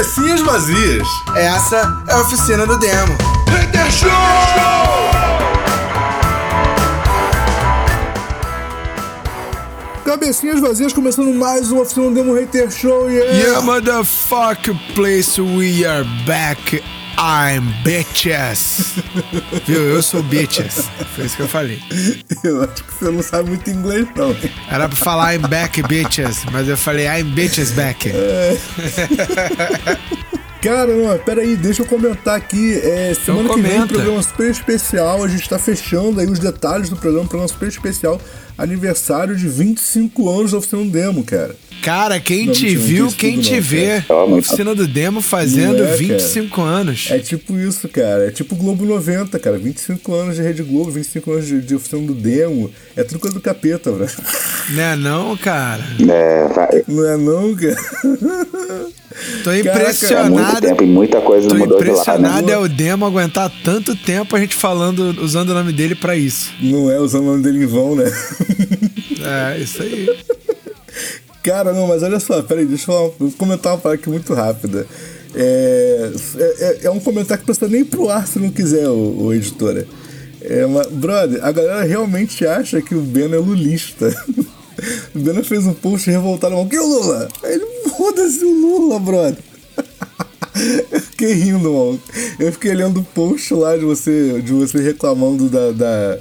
Cabecinhas vazias. Essa é a oficina do demo. Hater Show! Cabecinhas vazias, começando mais uma oficina do Demo Hater Show. Yeah! Yeah, motherfucker place, we are back. I'm bitches. Viu? Eu sou bitches. Foi isso que eu falei. Eu acho que você não sabe muito inglês, não. Era pra falar I'm back, bitches, mas eu falei I'm bitches back. Cara, não, peraí, deixa eu comentar aqui. É, semana que vem, comenta. programa super especial. A gente tá fechando aí os detalhes do programa, programa super especial. Aniversário de 25 anos da Oficina Demo, cara. Cara, quem Não, te não viu, quem te não, vê. cara. Oficina do Demo fazendo Não é, cara. 25 anos. É tipo isso, cara. É tipo Globo 90, cara. 25 anos de Rede Globo, 25 anos de, de Oficina do Demo. É tudo coisa do capeta, velho. Né não, cara? É, vai- Não é não, cara? Tô é muito impressionado. tempo e muita coisa Tô mudou de lá, impressionado né? é o Demo aguentar tanto tempo a gente falando, usando o nome dele pra isso. Não é usando o nome dele em vão, né? É, isso aí. Cara, não, mas olha só, peraí, deixa eu, falar, comentar uma parada aqui muito rápida. É, é, é um comentário que precisa nem pro ar se não quiser, o, o editora. É, mas, brother, a galera realmente acha que o Beno é lulista. O Beno fez um post revoltado, mal, que o Lula? Aí Ele, foda-se o Lula, brother. Eu fiquei rindo, mano. Eu fiquei lendo o post lá de você, de você reclamando da. da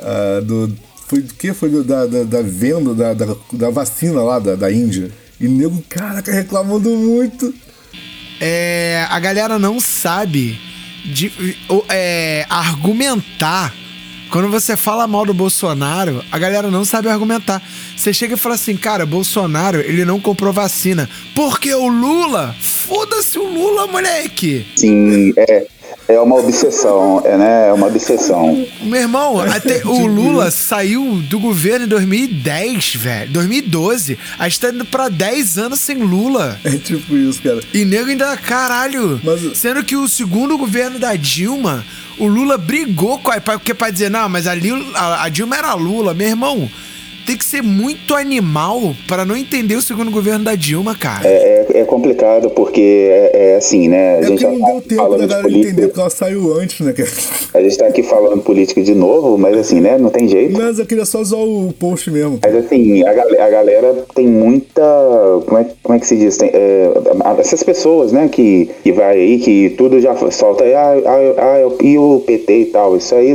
ah, do, foi do que? Foi do- da, da, da venda da, da, da vacina lá da, da Índia. E nego, caraca, reclamando muito. É, a galera não sabe de, o- é, argumentar. Quando você fala mal do Bolsonaro, a galera não sabe argumentar. Você chega e fala assim, cara, Bolsonaro, ele não comprou vacina. Porque o Lula? Foda-se o Lula, moleque! Sim, é, é uma obsessão, é, né? É uma obsessão. Meu irmão, até o Lula saiu do governo em 2010, velho. 2012. A gente tá indo pra 10 anos sem Lula. É tipo isso, cara. E nego ainda, caralho. Mas- Sendo que o segundo governo da Dilma, o Lula brigou com a. Porque pra dizer, não, mas ali a, a Dilma era Lula. Meu irmão, tem que ser muito animal pra não entender o segundo governo da Dilma, cara. É, é- é complicado porque é, é assim, né? A É gente porque não tá deu tempo da galera entender, política. porque ela saiu antes, né, cara? A gente tá aqui falando política de novo, mas assim, né? Não tem jeito. Mas eu queria só usar o post mesmo. Mas assim, a, gal- a galera tem muita. Como é, como é que se diz? Tem, é, essas pessoas, né, que, que vai aí, que tudo já solta aí, ah, ah, ah, e o PT e tal. Isso aí,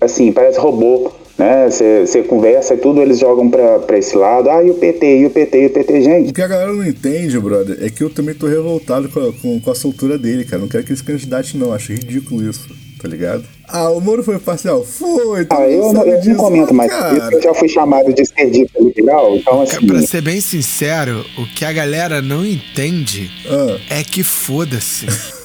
assim, parece robô. Né? Você conversa e tudo, eles jogam pra, pra esse lado. Ah, e o PT, e o PT, e o PT, gente. O que a galera não entende, brother, é que eu também tô revoltado com a, com, com a soltura dele, cara. Não quero que ele se candidate, não. Acho ridículo isso, tá ligado? Ah, o Moro foi parcial? Foi, todo Ah, eu, não- eu não comento mais. cara. Eu já fui chamado de esquerdista liberal, então assim. Pra ser bem sincero, o que a galera não entende Ah. é que foda-se.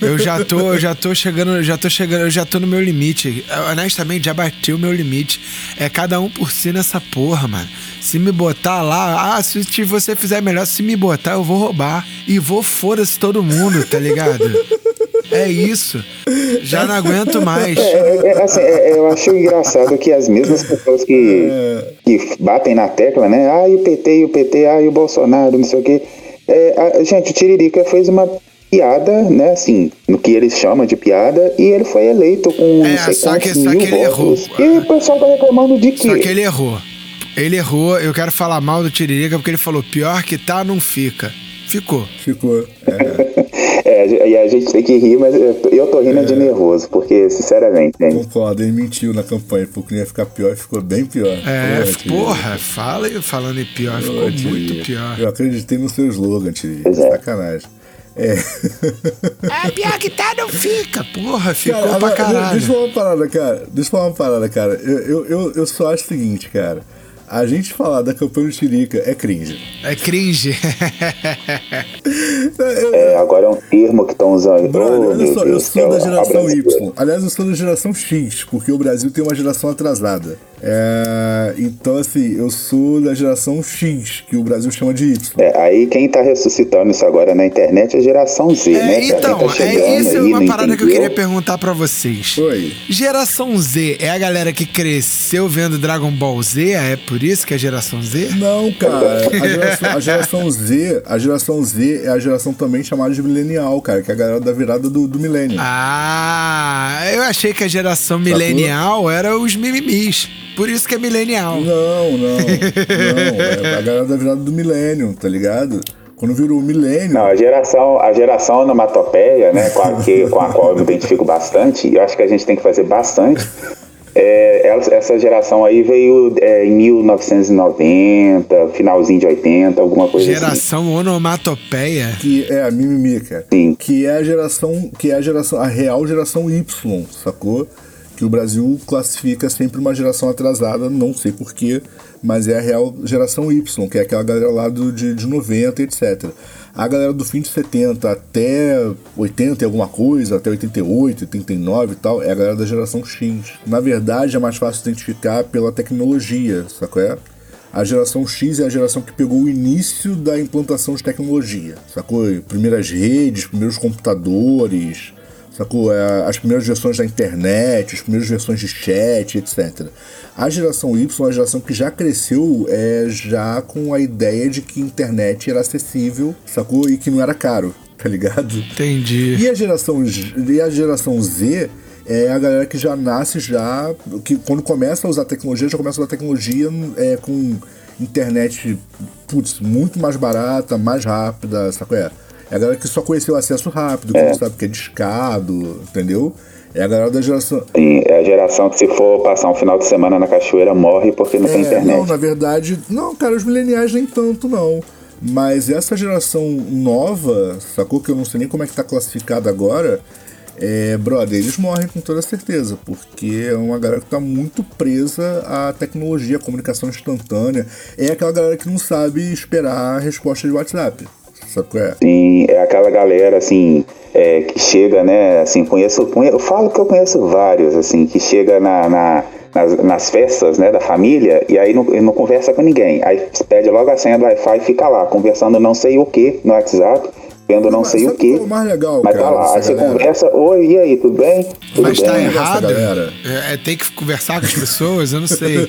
Eu já tô, eu já tô chegando, já tô chegando, eu já tô no meu limite. Eu, Honestamente, já bati o meu limite. É cada um por si nessa porra, mano. Se me botar lá, ah, se você fizer melhor, se me botar, eu vou roubar. E vou foda-se todo mundo, tá ligado? É isso. Já não aguento mais. É, é, assim, é, eu acho engraçado que as mesmas pessoas que, que batem na tecla, né? Ah, e o PT, e o PT, ah, e o Bolsonaro, não sei o quê. É, a- gente, o Tiririca fez uma piada, né? Assim, no que eles chamam de piada, e ele foi eleito com É, sei só que- só mil que ele votos. errou. E o pessoal tá reclamando de quê? Só que ele errou. Ele errou. Eu quero falar mal do Tiririca porque ele falou: pior que tá, não fica. Ficou. Ficou. É, É, e a gente tem que rir, mas eu tô- rindo de nervoso, porque, sinceramente, gente, concordo, ele mentiu na campanha, porque não ia ficar pior e ficou bem pior. É, Tiririca. porra, fala falando em pior, ficou muito pior. Eu acreditei no seu slogan, Tiririca. É. Sacanagem. É. É, pior que tá, não fica. Porra, ficou Cara, pra caralho. Deixa eu falar uma parada, cara. Deixa eu falar uma parada, cara. Eu, eu, eu, eu só acho o seguinte, cara. A gente falar da campanha do Tirica é cringe. É cringe. é, agora é um termo que estão usando. Brother, Oh, olha só, eu sou da a geração. Y. Aliás, eu sou da geração X, porque o Brasil tem uma geração atrasada. É, então, assim, eu sou da geração X, que o Brasil chama de Y. É, aí quem tá ressuscitando isso agora na internet é a geração Z, É, né? então, tá é isso é uma parada que eu queria perguntar pra vocês. Oi. Geração Z é a galera que cresceu vendo Dragon Ball Z? É por isso que é geração Z? Não, cara, a geração, a geração Z, a geração Z é a geração também chamada de milenial, cara, que é a galera da virada do, do milênio. Ah, eu achei que a geração milenial era os mimimis. Por isso que é milenial. Não, não, não, é a galera da virada do milênio, tá ligado? Quando virou o milênio, Não, a geração, a geração onomatopeia, né, com a, que, com a qual eu me identifico bastante, e eu acho que a gente tem que fazer bastante. é, essa geração aí veio é, em 1990, finalzinho de 80, alguma coisa assim. Geração onomatopeia. que é a mimimi, cara. Sim. Que é a geração, que é a geração, a real geração Y, sacou? Que o Brasil classifica sempre uma geração atrasada, não sei porquê, mas é a real geração Y, que é aquela galera lá do, de, de 90, etc. A galera do fim de 70 até 80 e alguma coisa, até 88, 89 e tal, é a galera da geração X. Na verdade, é mais fácil identificar pela tecnologia, sacou? É? A geração X é a geração que pegou o início da implantação de tecnologia, sacou? Primeiras redes, primeiros computadores, sacou? É, As primeiras versões da internet, as primeiras versões de chat, etc. A geração Y é a geração que já cresceu é, já com a ideia de que internet era acessível, sacou? E que não era caro, tá ligado? Entendi. E a geração, e a geração Z é a galera que já nasce já, que quando começa a usar tecnologia, já começa a usar tecnologia é, com internet, putz, muito mais barata, mais rápida, qual é? É a galera que só conheceu acesso rápido, que não sabe o que é discado, entendeu? É a galera da geração. Sim, é a geração que se for passar um final de semana na cachoeira morre porque não tem É, internet. não, na verdade, não, cara, os mileniais nem tanto, não. Mas essa geração nova, sacou? Que eu não sei nem como é que tá classificada agora. É, brother, eles morrem com toda certeza, porque é uma galera que tá muito presa à tecnologia, à comunicação instantânea. É aquela galera que não sabe esperar a resposta de WhatsApp. Sabe qual é? Sim, é aquela galera, assim, é, que chega, né, assim, conheço, conhe- eu falo que eu conheço vários, assim, que chega na, na- nas, nas festas, né, da família, e aí não, não conversa com ninguém. Aí pede logo a senha do Wi-Fi e fica lá, conversando não sei o que no WhatsApp, vendo não Mas sei o que. é mais legal, mas tá lá, aí você galera? conversa, oi, e aí, tudo bem? Tudo Mas tá errado? galera. É, é, tem que conversar com as pessoas? Eu não sei.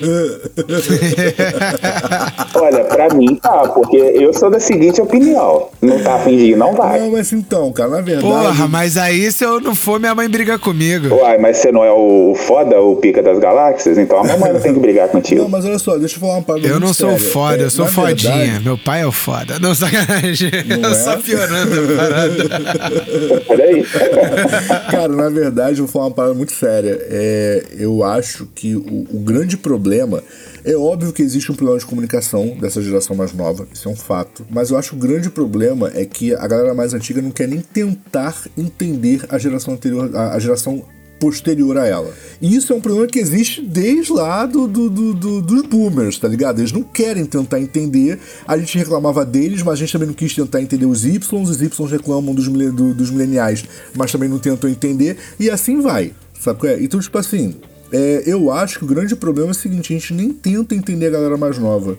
Olha, pra mim tá, porque eu sou da seguinte opinião, não tá fingindo, não vai. Não, mas então, cara, na verdade. Porra, mas aí se eu não for, minha mãe briga comigo. Uai, mas você não é o foda, o pica das galáxias? Então a mamãe não tem que brigar contigo. Não, mas olha só, deixa eu falar uma parada Eu não sou séria. foda, É, eu sou na fodinha. verdade- Meu pai é o foda. Não, sacanagem. Não é? Só piorando a parada. Peraí. Cara, na verdade, eu vou falar uma parada muito séria. É, eu acho que o, o grande problema. É óbvio que existe um problema de comunicação dessa geração mais nova, isso é um fato. Mas eu acho que o grande problema é que a galera mais antiga não quer nem tentar entender a geração anterior, a, a geração posterior a ela. E isso é um problema que existe desde lá do, do- do- do- dos boomers, tá ligado? Eles não querem tentar entender. A gente reclamava deles, mas a gente também não quis tentar entender os Y. Os Y reclamam dos, do- dos mileniais, mas também não tentam entender. E assim vai, sabe é? Então, tipo assim, é, eu acho que o grande problema é o seguinte: a gente nem tenta entender a galera mais nova.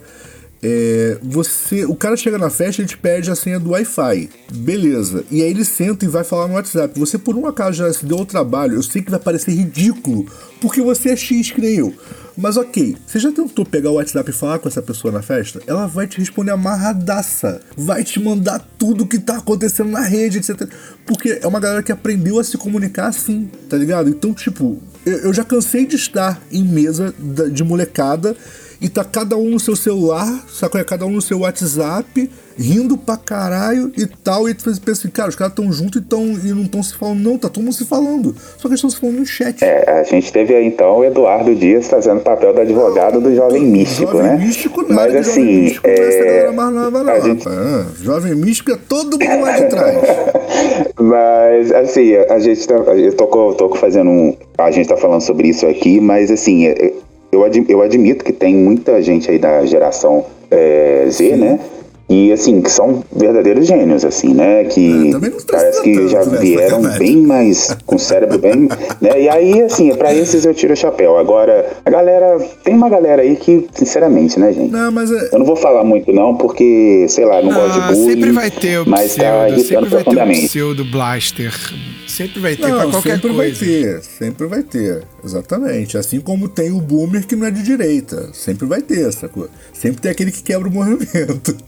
É, você, o cara chega na festa e te pede a senha do Wi-Fi. Beleza. E aí ele senta e vai falar no WhatsApp. Você, por um acaso, já se deu ao trabalho. Eu sei que vai parecer ridículo, porque você é X eu. Mas ok, você já tentou pegar o WhatsApp e falar com essa pessoa na festa? Ela vai te responder amarradaça. Vai te mandar tudo que tá acontecendo na rede, etc. Porque é uma galera que aprendeu a se comunicar assim, tá ligado? Então, tipo, eu, eu já cansei de estar em mesa de molecada e tá cada um no seu celular, saca? É cada um no seu WhatsApp, rindo pra caralho e tal. E tu pensa assim, cara, os caras tão juntos e, tão, e não estão se falando. Não, tá todo mundo se falando. Só que eles estão se falando no chat. É, a gente teve aí então o Eduardo Dias fazendo o papel do advogado do jovem místico, Jovem né? místico nada, Mas que jovem assim, místico não é essa é, galera mais nova, não. gente-. Ah, jovem místico é todo mundo lá de trás. Mas, assim, a gente tá. Eu tô, tô fazendo um. A gente tá falando sobre isso aqui, mas, assim, eu, ad- eu admito que tem muita gente aí da geração é, Z, né? E assim, que são verdadeiros gênios, assim, né? Que Ah, parece que já vieram bem mais com o cérebro bem. né? E aí, assim, pra esses eu tiro o chapéu. Agora, a galera. Tem uma galera aí que, sinceramente, né, gente? Não, mas é. Eu não vou falar muito, não, porque, sei lá, não gosto de Ah, bullying. sempre vai ter o mas tá pseudo, irritando sempre vai ter o pseudo blaster. Sempre vai ter qualquer sempre coisa. vai ter, sempre vai ter, exatamente. Assim como tem o boomer que não é de direita, sempre vai ter, sacou? Sempre tem aquele que quebra o movimento.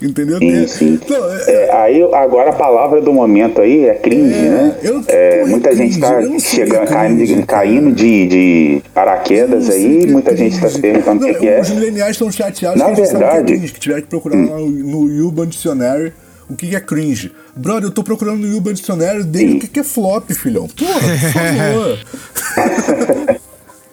Entendeu? Sim, Tem- sim. Não, é- É, aí, agora a palavra do momento aí é cringe, É, né? eu- É, pô, é muita cringe, gente tá que chegando, é caindo, de, cringe, caindo de, de paraquedas aí, que é muita gente tá se cringe. perguntando o que, que é. Os mileniais estão chateados Na que que é verdade- cringe, que tiveram que procurar lá no, no Urban Dictionary o que é cringe. Brother, eu tô procurando no Urban Dictionary desde o que é flop, filhão. Porra, por favor.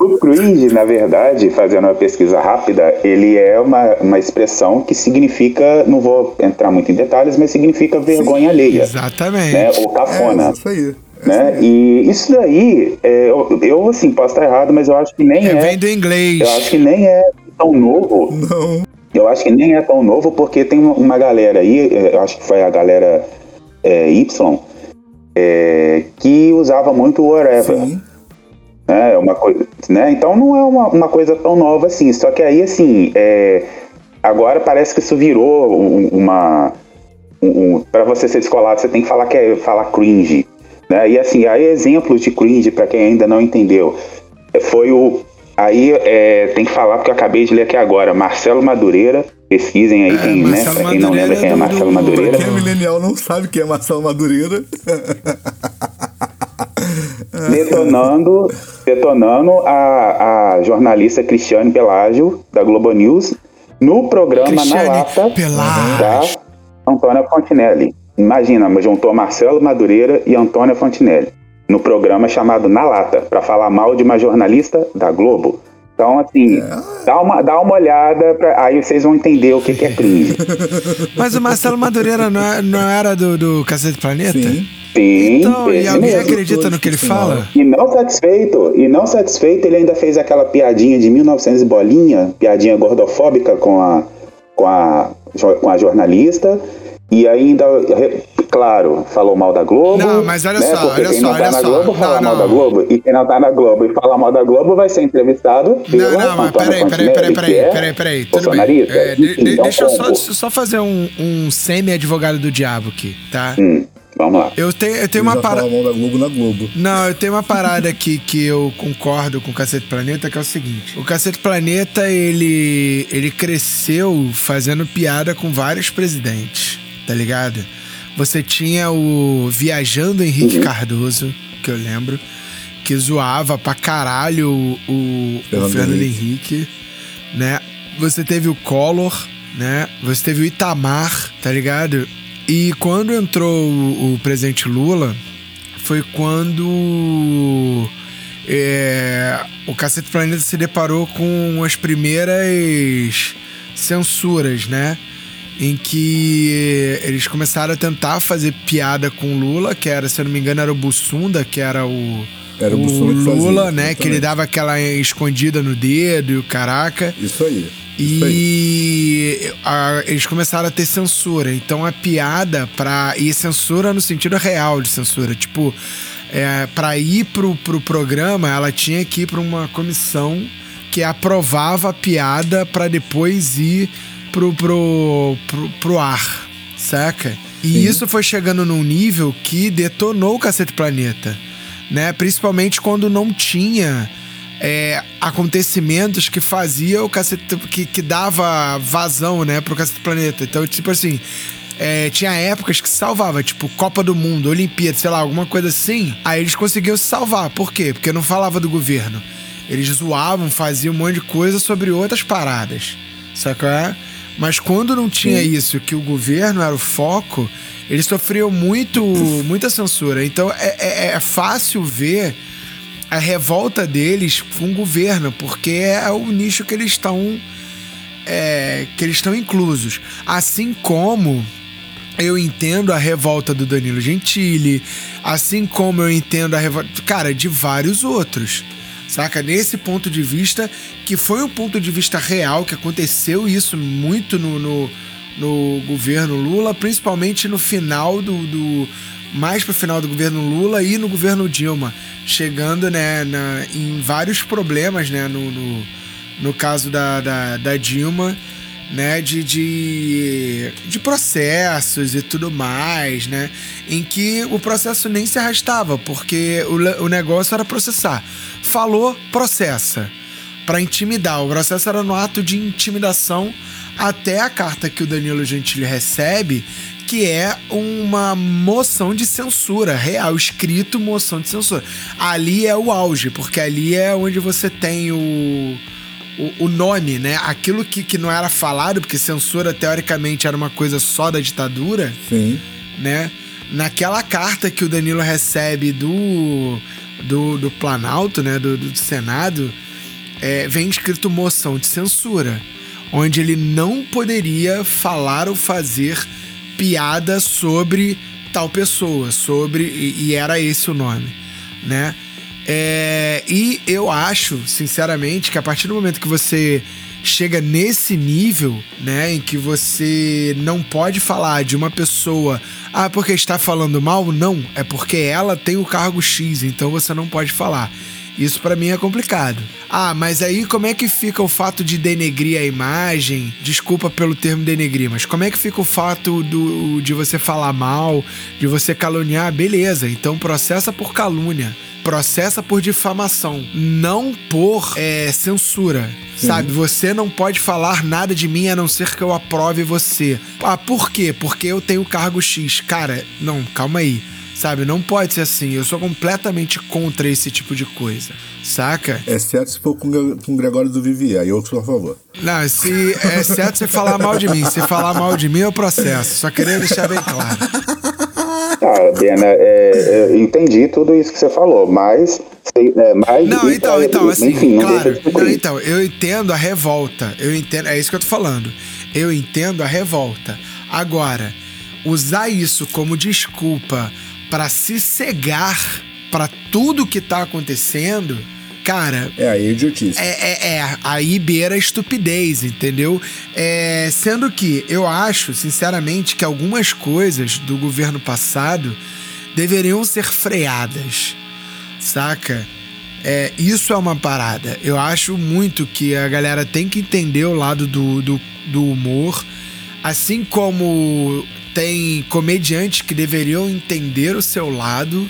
O cringe, na verdade, fazendo uma pesquisa rápida, ele é uma, uma expressão que significa, não vou entrar muito em detalhes, mas significa vergonha alheia, Exatamente. né? Ou cafona. É, isso aí. É né? E isso daí, é, eu, eu, assim, posso estar errado, mas eu acho que nem É, é. vem do inglês. Eu acho que nem é tão novo. Não. Eu acho que nem é tão novo porque tem uma, galera aí, é, eu acho que foi a galera é, Y, é, que usava muito o whatever. Sim. Né? Uma coisa, né? Então não é uma, uma coisa tão nova assim. Só que aí, assim, é, agora parece que isso virou um- uma. Um, para você ser descolado, você tem que falar que é falar cringe. Né? E assim, aí exemplos de cringe, para quem ainda não entendeu, é, foi o. Aí é, tem que falar, porque eu acabei de ler aqui agora, Marcelo Madureira. Pesquisem aí, É, quem, né? Quem não lembra quem é Marcelo Madureira. Quem é milenial não sabe quem é Marcelo Madureira. detonando, detonando a, a jornalista Cristiane Pelágio, da Globo News, no programa Cristiane Na Lata, Pelágio. da Antônia Fontinelli. Imagina, juntou Marcelo Madureira e Antônia Fontinelli, no programa chamado Na Lata, para falar mal de uma jornalista da Globo. Então, assim, dá, uma, dá uma olhada, pra, aí vocês vão entender o que, que é cringe. Mas o Marcelo Madureira não, é- não era do, do Cacete Planeta? Sim. Sim, Então, e alguém mesmo. acredita no que ele fala? E não satisfeito, e não satisfeito, ele ainda fez aquela piadinha de 1900 e bolinha, piadinha gordofóbica com a, com a, com a jornalista, e ainda, claro, falou mal da Globo. Não, mas olha né, só, porque olha quem só, não tá olha na só. Globo fala Não, mal não. da Globo, e quem não tá na Globo e fala mal da Globo vai ser entrevistado Não, não, mas peraí, peraí, peraí, peraí, é peraí, peraí, tudo bem. É, de- de- um deixa eu só, só fazer um, um semi-advogado do diabo aqui, tá? Hum, vamos lá. Eu tenho, eu tenho uma parada. mal da Globo na Globo. Não, eu tenho uma parada aqui que eu concordo com o Cacete Planeta, que é o seguinte. O Cacete Planeta, ele, ele cresceu fazendo piada com vários presidentes, tá ligado? Você tinha o Viajando Henrique Cardoso, que eu lembro, que zoava pra caralho o, o, o Fernando Fernando Henrique. Henrique, né? Você teve o Collor, né? Você teve o Itamar, tá ligado? E quando entrou o, o presidente Lula, foi quando é, o Cacete Planeta se deparou com as primeiras censuras, né? Em que eles começaram a tentar fazer piada com o Lula, que era, se eu não me engano, era o Bussunda, que era o, Era o Bussunda que fazia, Lula, né? Que ele dava aquela escondida no dedo e o caraca. Isso aí. Isso aí. E a- eles começaram a ter censura. Então a piada pra. E censura no sentido real de censura. Tipo, é, pra ir pro, pro programa, ela tinha que ir pra uma comissão que aprovava a piada pra depois ir pro, pro, pro, pro ar, saca? E isso foi chegando num nível que detonou o Cacete Planeta, né? Principalmente quando não tinha é, acontecimentos que fazia o Cacete... Que, que dava vazão, né, pro Cacete Planeta. Então, tipo assim... é, tinha épocas que salvava, tipo Copa do Mundo, Olimpíada, sei lá, alguma coisa assim. Aí eles conseguiam se salvar. Por quê? Porque não falava do governo. Eles zoavam, faziam um monte de coisa sobre outras paradas. Sacou? Mas quando não tinha isso, que o governo era o foco, eles sofriam muito, muita censura. Então é, é- é fácil ver a revolta deles com o governo, porque é o nicho que eles estão é, que eles estão inclusos. Assim como eu entendo a revolta do Danilo Gentili, assim como eu entendo a revolta, cara, de vários outros. Saca? Nesse ponto de vista, que foi um ponto de vista real, que aconteceu isso muito no, no, no governo Lula, principalmente no final do, do mais pro final do governo Lula e no governo Dilma, chegando né, na, em vários problemas, né, no, no, no caso da, da, da Dilma, né, de, de, de processos e tudo mais, né, em que o processo nem se arrastava, porque o, o negócio era processar. Falou, processa. Para intimidar. O processo era no ato de intimidação até a carta que o Danilo Gentili recebe, que é uma moção de censura real, escrito moção de censura. Ali é o auge, porque ali é onde você tem o, o, o nome, né? Aquilo que, que não era falado, porque censura teoricamente era uma coisa só da ditadura, Sim. né? Naquela carta que o Danilo recebe do, do, do Planalto, né? Do, do Senado, é, vem escrito moção de censura, onde ele não poderia falar ou fazer piada sobre tal pessoa, sobre e, e era esse o nome, né? É, e eu acho, sinceramente, que a partir do momento que você chega nesse nível, né, em que você não pode falar de uma pessoa, ah, porque está falando mal, não, é porque ela tem o cargo X, então você não pode falar. Isso para mim é complicado. Ah, mas aí como é que fica o fato de denegrir a imagem? Desculpa pelo termo denegrir, mas como é que fica o fato do, de você falar mal, de você caluniar? Beleza, então processa por calúnia processa por difamação, não por é, censura. Sabe, você não pode falar nada de mim a não ser que eu aprove você. Ah, por quê? Porque eu tenho cargo X. Cara, não, calma aí. Sabe, não pode ser assim. Eu sou completamente contra esse tipo de coisa. Saca? Exceto se for com, com o Gregório do Vivier, aí eu sou a favor. Não, se, exceto você falar mal de mim. Se falar mal de mim, eu processo. Só queria deixar bem claro. Cara, Bena, é, eu entendi tudo isso que você falou, mas. É, mas Não, então, é, então, assim, enfim, não claro. Não, então, eu entendo a revolta. Eu entendo, é isso que eu tô falando. Eu entendo a revolta. Agora, usar isso como desculpa pra se cegar pra tudo que tá acontecendo, cara, É, aí é idiotice. é, é, é, aí beira a estupidez, entendeu? É, sendo que eu acho, sinceramente, que algumas coisas do governo passado deveriam ser freadas, saca? É, isso é uma parada. Eu acho muito que a galera tem que entender o lado do, do, do humor, assim como tem comediantes que deveriam entender o seu lado,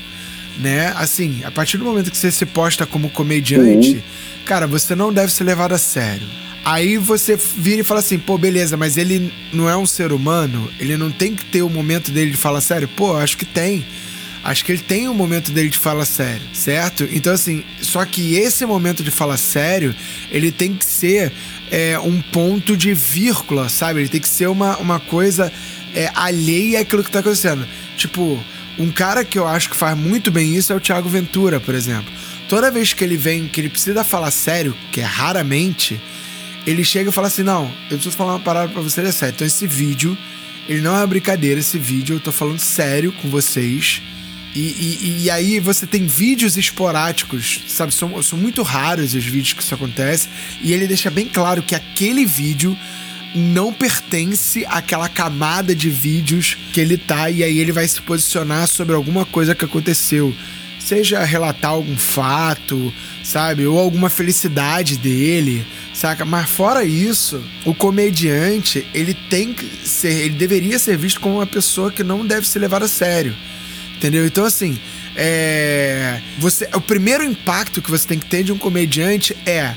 né? Assim, a partir do momento que você se posta como comediante, cara, você não deve ser levado a sério. Aí você vira e fala assim, pô, beleza, mas ele não é um ser humano? Ele não tem que ter o momento dele de falar sério? Pô, acho que tem. Acho que ele tem um momento dele de falar sério, certo? Então, assim, só que esse momento de falar sério, ele tem que ser é, um ponto de vírgula, sabe? Ele tem que ser uma, uma coisa é, alheia àquilo que tá acontecendo. Tipo, um cara que eu acho que faz muito bem isso é o Thiago Ventura, por exemplo. Toda vez que ele vem, que ele precisa falar sério, que é raramente, ele chega e fala assim: Não, eu preciso falar uma parada pra vocês, é sério. Então, esse vídeo, ele não é uma brincadeira, esse vídeo, eu tô falando sério com vocês. E, e, e aí você tem vídeos esporádicos, sabe? São, são muito raros os vídeos que isso acontece. E ele deixa bem claro que aquele vídeo não pertence àquela camada de vídeos que ele tá. E aí ele vai se posicionar sobre alguma coisa que aconteceu. Seja relatar algum fato, sabe? Ou alguma felicidade dele, saca? Mas fora isso, o comediante, ele tem que ser, ele deveria ser visto como uma pessoa que não deve ser levada a sério. Entendeu? Então, assim, é. Você, o primeiro impacto que você tem que ter de um comediante é: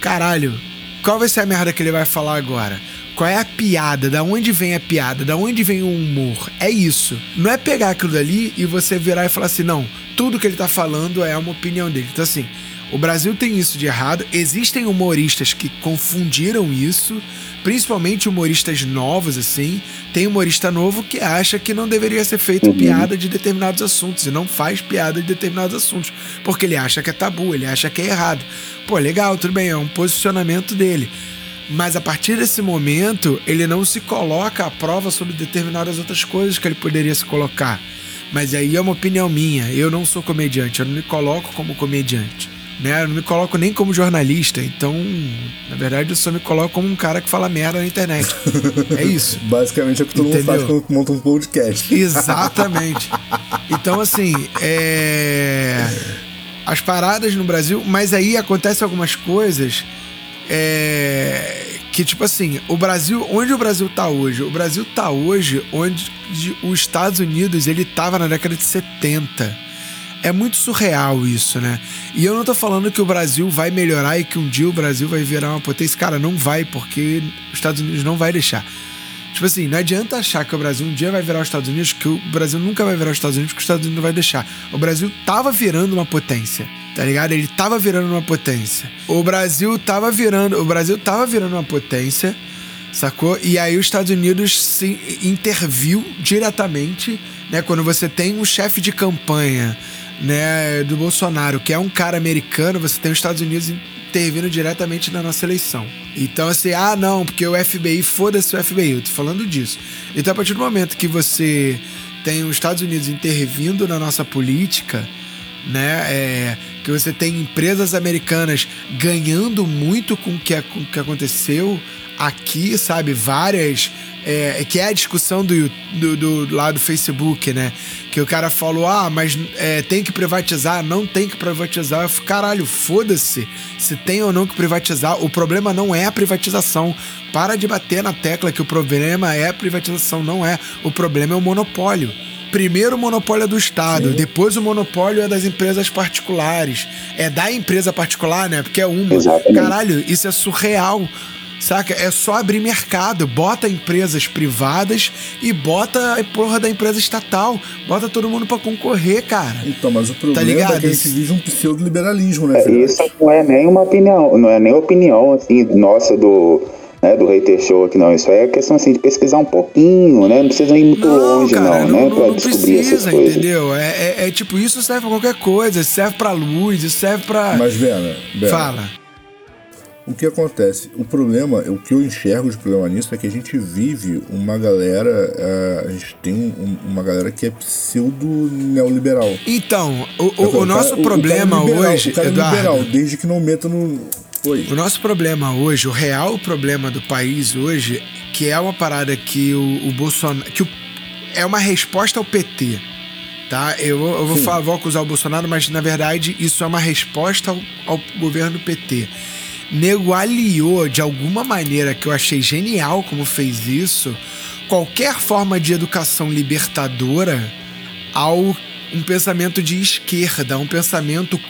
caralho, qual vai ser a merda que ele vai falar agora? Qual é a piada? Da onde vem a piada? Da onde vem o humor? É isso. Não é pegar aquilo dali e você virar e falar assim, não, tudo que ele tá falando é uma opinião dele. Então, assim, o Brasil tem isso de errado. Existem humoristas que confundiram isso, principalmente humoristas novos, assim. Tem humorista novo que acha que não deveria ser feito piada de determinados assuntos e não faz piada de determinados assuntos, porque ele acha que é tabu, ele acha que é errado. Pô, legal, tudo bem, é um posicionamento dele. Mas a partir desse momento, ele não se coloca à prova sobre determinadas outras coisas que ele poderia se colocar. Mas aí é uma opinião minha. Eu não sou comediante, eu não me coloco como comediante. Né? Eu não me coloco nem como jornalista, então, na verdade, eu só me coloco como um cara que fala merda na internet. É isso. Basicamente é o que todo mundo faz quando monta um podcast. Exatamente. Então, assim, é... as paradas no Brasil, mas aí acontecem algumas coisas é... que, tipo assim, o Brasil, onde o Brasil tá hoje? O Brasil tá hoje onde os Estados Unidos ele tava na década de 70 é muito surreal isso, né? E eu não tô falando que o Brasil vai melhorar e que um dia o Brasil vai virar uma potência. Cara, não vai, porque os Estados Unidos não vai deixar. Tipo assim, não adianta achar que o Brasil um dia vai virar os Estados Unidos, que o Brasil nunca vai virar os Estados Unidos, que os Estados Unidos não vai deixar. O Brasil tava virando uma potência, tá ligado? Ele tava virando uma potência. O Brasil tava virando, o Brasil tava virando uma potência, sacou? E aí os Estados Unidos se interviu diretamente, né? Quando você tem um chefe de campanha né, do Bolsonaro, que é um cara americano, você tem os Estados Unidos intervindo diretamente na nossa eleição. Então, assim, ah, não, porque o FBI, foda-se o FBI, eu tô falando disso. Então, a partir do momento que você tem os Estados Unidos intervindo na nossa política, né, é, que você tem empresas americanas ganhando muito com o que, com o que aconteceu aqui, sabe, várias é, que é a discussão do, do, do, lá do Facebook, né? Que o cara falou: ah, mas é, tem que privatizar, não tem que privatizar. Eu falei, caralho, foda-se se tem ou não que privatizar. O problema não é a privatização. Para de bater na tecla que o problema é a privatização, não é. O problema é o monopólio. Primeiro o monopólio é do Estado, Sim. depois o monopólio é das empresas particulares. É da empresa particular, né? Porque é uma. Exatamente. Caralho, isso é surreal. Saca? É só abrir mercado, bota empresas privadas e bota a porra da empresa estatal. Bota todo mundo para concorrer, cara. Então, mas o problema tá ligado? é que a gente vive um pseudo-liberalismo, né? É, isso não é nem uma opinião, não é nem opinião assim, nossa do. Né, do Hater Show aqui não, isso é questão assim de pesquisar um pouquinho, né? Não precisa ir muito não, longe, cara, não, não, né? Pra não descobrir precisa, essas coisas. entendeu? É, é, é, tipo, isso serve pra qualquer coisa, serve pra luz, isso serve pra. Mas, Bena, Bena Fala. O que acontece? O problema, o que eu enxergo de problema nisso é que a gente vive uma galera, eh, a gente tem um, uma galera que é pseudo neoliberal. Então, o, o, o nosso o, problema o liberal, hoje, o cara é Eduardo, liberal, desde que não meta no Oi. O nosso problema hoje, o real problema do país hoje, que é uma parada que o, o Bolsonaro, que é uma resposta ao PT, tá? Eu, eu vou, falar, vou acusar o Bolsonaro, mas na verdade isso é uma resposta ao, ao governo do PT nego aliou de alguma maneira que eu achei genial como fez isso, qualquer forma de educação libertadora ao um pensamento de esquerda, um pensamento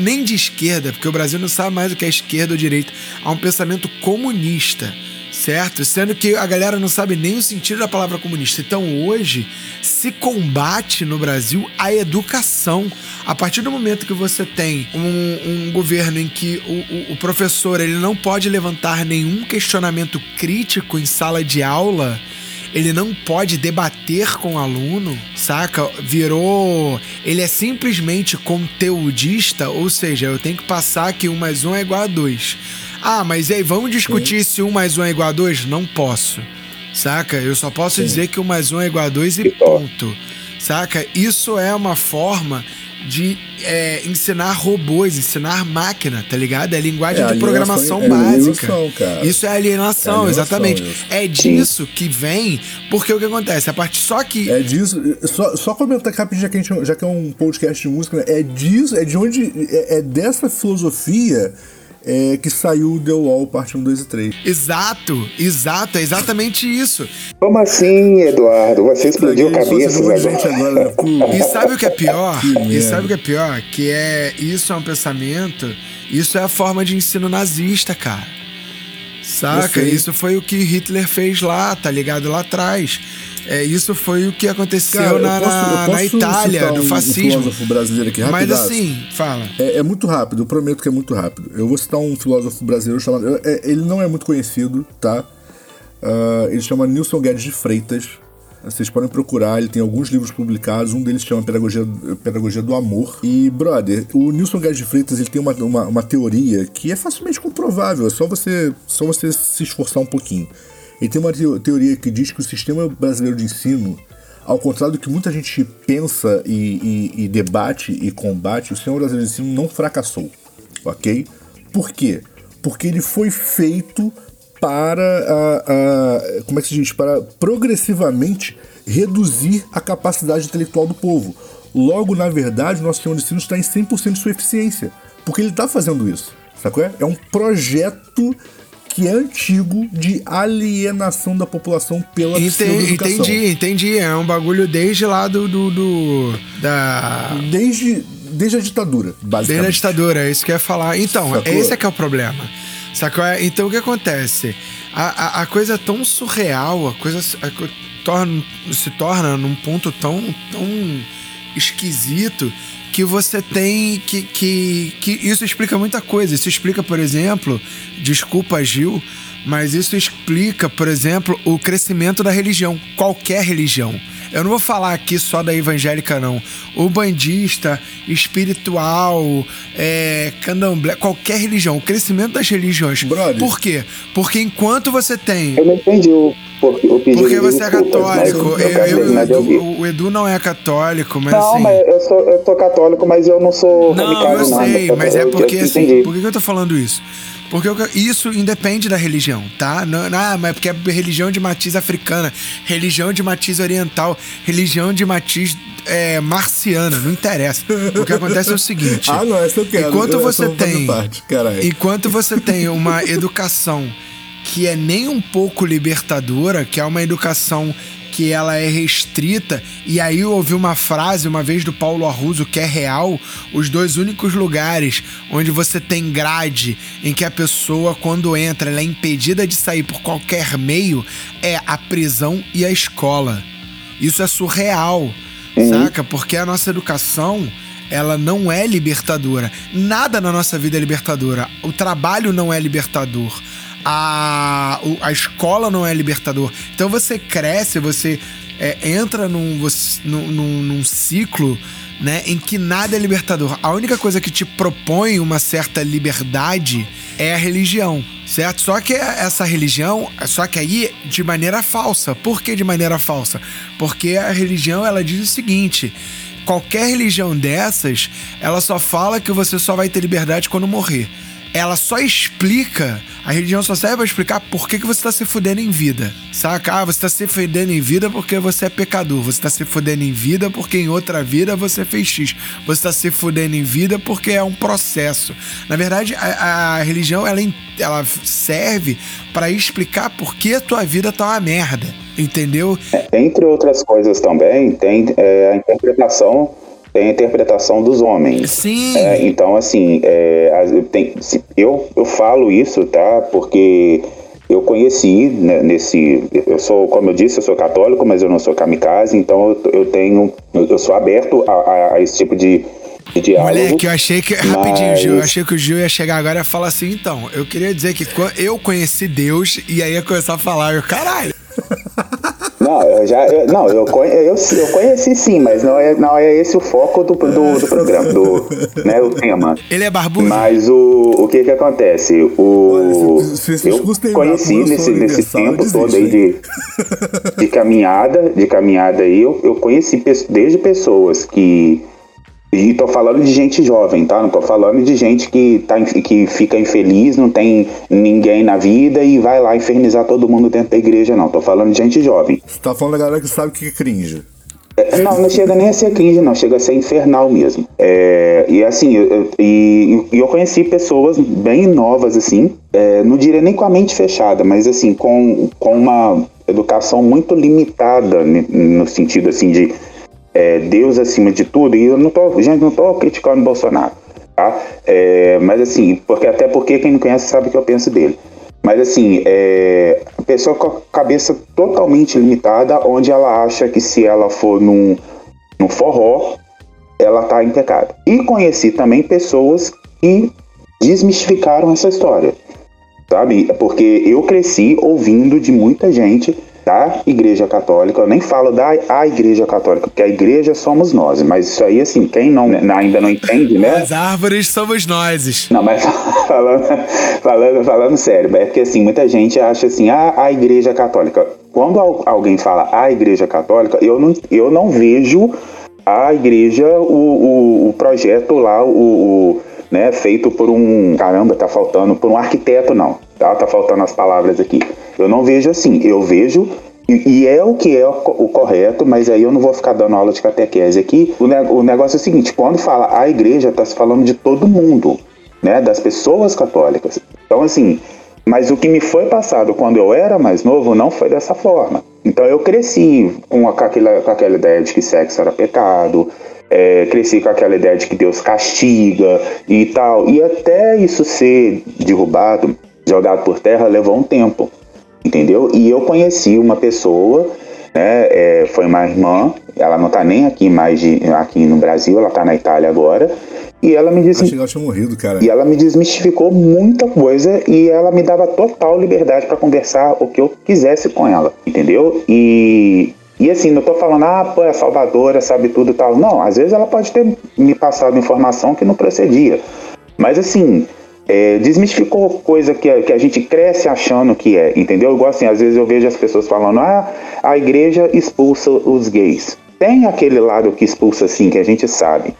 nem de esquerda, porque o Brasil não sabe mais o que é esquerda ou direita, a um pensamento comunista certo? Sendo que a galera não sabe nem o sentido da palavra comunista. Então hoje se combate no Brasil a educação. A partir do momento que você tem um, um governo em que o, o, o, professor ele não pode levantar nenhum questionamento crítico em sala de aula, ele não pode debater com o aluno, saca? Virou. Ele é simplesmente conteudista, ou seja, eu tenho que passar que um mais um é igual a dois. Ah, mas e aí, vamos discutir Sim. se um mais um é igual a dois? Não posso. Saca? Eu só posso Sim. dizer que um mais um é igual a dois e ponto. Saca? Isso é uma forma de é, ensinar robôs, ensinar máquina, tá ligado? É linguagem é, de programação é básica. Cara. Isso é alienação, é alienação exatamente. Isso. É disso que vem, porque o que acontece? A parte só que. É disso. Só, só comentar rapidinho, já que, a gente, já que é um podcast de música, né? É disso, é de onde. É, é dessa filosofia é, que saiu o The Wall, parte 1, 2 e 3. Exato, exato, é exatamente isso. Como assim, Eduardo? Você explodiu a cabeça agora. Né? E sabe o que é pior? Que e sabe o que é pior? Que é isso é um pensamento, isso é a forma de ensino nazista, cara. Saca? Isso foi o que Hitler fez lá, tá ligado? Lá atrás. É, isso foi o que aconteceu Cara, na, posso, na Itália, do fascismo. Um filósofo brasileiro aqui, Mas assim, fala. É, é, muito rápido, eu prometo que é muito rápido. Eu vou citar um filósofo brasileiro chamado. É, ele não é muito conhecido, tá? Uh, ele chama Nilson Guedes de Freitas. Vocês podem procurar, ele tem alguns livros publicados, um deles chama Pedagogia, Pedagogia do Amor. E, brother, o Nilson Guedes de Freitas ele tem uma, uma, uma teoria que é facilmente comprovável, é só você, só você se esforçar um pouquinho. Ele tem uma teoria que diz que o sistema brasileiro de ensino, ao contrário do que muita gente pensa e, e, e debate e combate, o sistema brasileiro de ensino não fracassou. ok? Por quê? Porque ele foi feito para a, a, como é que se diz? Para progressivamente reduzir a capacidade intelectual do povo. Logo, na verdade, o nosso sistema de ensino está em 100% de sua eficiência, porque ele está fazendo isso. Sacou? É um projeto que é antigo de alienação da população pela Entendi, entendi, entendi. É um bagulho desde lá do. do, do da. Desde, desde a ditadura, basicamente. Desde a ditadura, é isso que eu ia falar. Então, Sacou? esse é que é o problema. Sacou? Então o que acontece? A, a, a coisa é tão surreal, a coisa a, torna, se torna num ponto tão, tão esquisito que você tem que, que, que isso explica muita coisa. Isso explica, por exemplo, desculpa Gil, mas isso explica, por exemplo, o crescimento da religião, qualquer religião. Eu não vou falar aqui só da evangélica, não. O bandista, espiritual, é, candomblé, qualquer religião. O crescimento das religiões. Brother. Por quê? Porque enquanto você tem. Eu não entendi porque, porque você é católico. Eu, eu, eu, o Edu não é católico, mas não, assim... mas eu sou, eu sou católico, mas eu não sou. Não, eu sei, nada, mas é porque assim. Por que eu tô falando isso? Porque isso independe da religião, tá? Não, não, mas é porque é religião de matiz africana, religião de matiz oriental, religião de matiz é, marciana, não interessa. O que acontece é o seguinte. ah, não, essa eu quero. Enquanto você tem. Parte, enquanto você tem uma educação que é nem um pouco libertadora, que é uma educação que ela é restrita. E aí eu ouvi uma frase uma vez do Paulo Arruso que é real: os dois únicos lugares onde você tem grade em que a pessoa, quando entra, ela é impedida de sair por qualquer meio é a prisão e a escola. Isso é surreal, uhum. saca? Porque a nossa educação ela não é libertadora. Nada na nossa vida é libertadora. O trabalho não é libertador a, a escola não é libertador. Então você cresce, você é, entra num, você, num, num, num ciclo né, em que nada é libertador. A única coisa que te propõe uma certa liberdade é a religião, certo? Só que essa religião, só que aí de maneira falsa. Por que de maneira falsa? Porque a religião ela diz o seguinte: qualquer religião dessas, ela só fala que você só vai ter liberdade quando morrer ela só explica, a religião só serve pra explicar por que, que você tá se fudendo em vida. Saca? Ah, você tá se fudendo em vida porque você é pecador. Você tá se fudendo em vida porque em outra vida você fez X. Você tá se fudendo em vida porque é um processo. Na verdade, a, a religião ela, ela serve para explicar por que a tua vida tá uma merda. Entendeu? É, entre outras coisas também, tem é, a interpretação tem a interpretação dos homens. Sim. É, então, assim, é, tem, eu, eu falo isso, tá? Porque eu conheci né, nesse. Eu sou, como eu disse, eu sou católico, mas eu não sou kamikaze, então eu, eu tenho. Eu sou aberto a, a, a esse tipo de. de diálogo, Moleque, eu achei que. Rapidinho, Gil, eu achei que o Gil ia chegar agora e falar assim, então. Eu queria dizer que eu conheci Deus e aí ia começar a falar, eu, caralho. Não, eu já. Eu, não, eu, eu, eu conheci sim, mas não é, não é esse o foco do, do, do programa, do, né, o tema. Ele é barbudo. Mas o, o que que acontece? O, Olha, se, se, eu conheci nesse, nesse tempo todo aí de, de caminhada, de caminhada aí, eu, eu conheci desde pessoas que e tô falando de gente jovem, tá? Não tô falando de gente que, tá, que fica infeliz, não tem ninguém na vida e vai lá infernizar todo mundo dentro da igreja, não. Tô falando de gente jovem. Você tá falando da galera que sabe o que é cringe. É, não, não chega nem a ser cringe, não. Chega a ser infernal mesmo. É, e assim, eu, e, e eu conheci pessoas bem novas, assim, é, não diria nem com a mente fechada, mas assim, com, com uma educação muito limitada no sentido, assim, de é, Deus acima de tudo, e eu não tô, gente, não tô criticando o Bolsonaro, tá? É, mas assim, porque até porque quem não conhece sabe o que eu penso dele. Mas assim, é, a pessoa com a cabeça totalmente limitada, onde ela acha que se ela for num, num forró, ela tá em pecado. E conheci também pessoas que desmistificaram essa história, sabe? Porque eu cresci ouvindo de muita gente da Igreja Católica, eu nem falo da a Igreja Católica, porque a igreja somos nós, mas isso aí, assim, quem não, né, ainda não entende, né? As árvores somos nós. Não, mas falando, falando, falando sério, é porque, assim, muita gente acha assim, ah, a Igreja Católica. Quando alguém fala a Igreja Católica, eu não, eu não vejo a igreja, o, o, o projeto lá, o, o né, feito por um, caramba, tá faltando, por um arquiteto não, tá? Tá faltando as palavras aqui. Eu não vejo assim, eu vejo e, é o que é o, correto, mas aí eu não vou ficar dando aula de catequese aqui. O negócio é o seguinte: quando fala a igreja, está se falando de todo mundo, né? Das pessoas católicas. Então, assim, mas o que me foi passado quando eu era mais novo não foi dessa forma. Então eu cresci com, aquela, com aquela ideia de que sexo era pecado, é, cresci com aquela ideia de que Deus castiga e tal. E até isso ser derrubado, jogado por terra, levou um tempo entendeu? E eu conheci uma pessoa, né, é, foi uma irmã, ela não tá nem aqui mais de, aqui no Brasil, ela tá na Itália agora, e ela me disse. Ela tinha morrido, cara. E ela me desmistificou muita coisa e ela me dava total liberdade para conversar o que eu quisesse com ela, entendeu? E, e assim, não tô falando, ah, pô, é salvadora, sabe tudo e tal. Não, às vezes ela pode ter me passado informação que não procedia. Mas assim, é, desmistificou coisa que que a gente cresce achando que é, entendeu? Igual assim, às vezes eu vejo as pessoas falando, ah, a igreja expulsa os gays. Tem aquele lado que expulsa sim, que a gente sabe,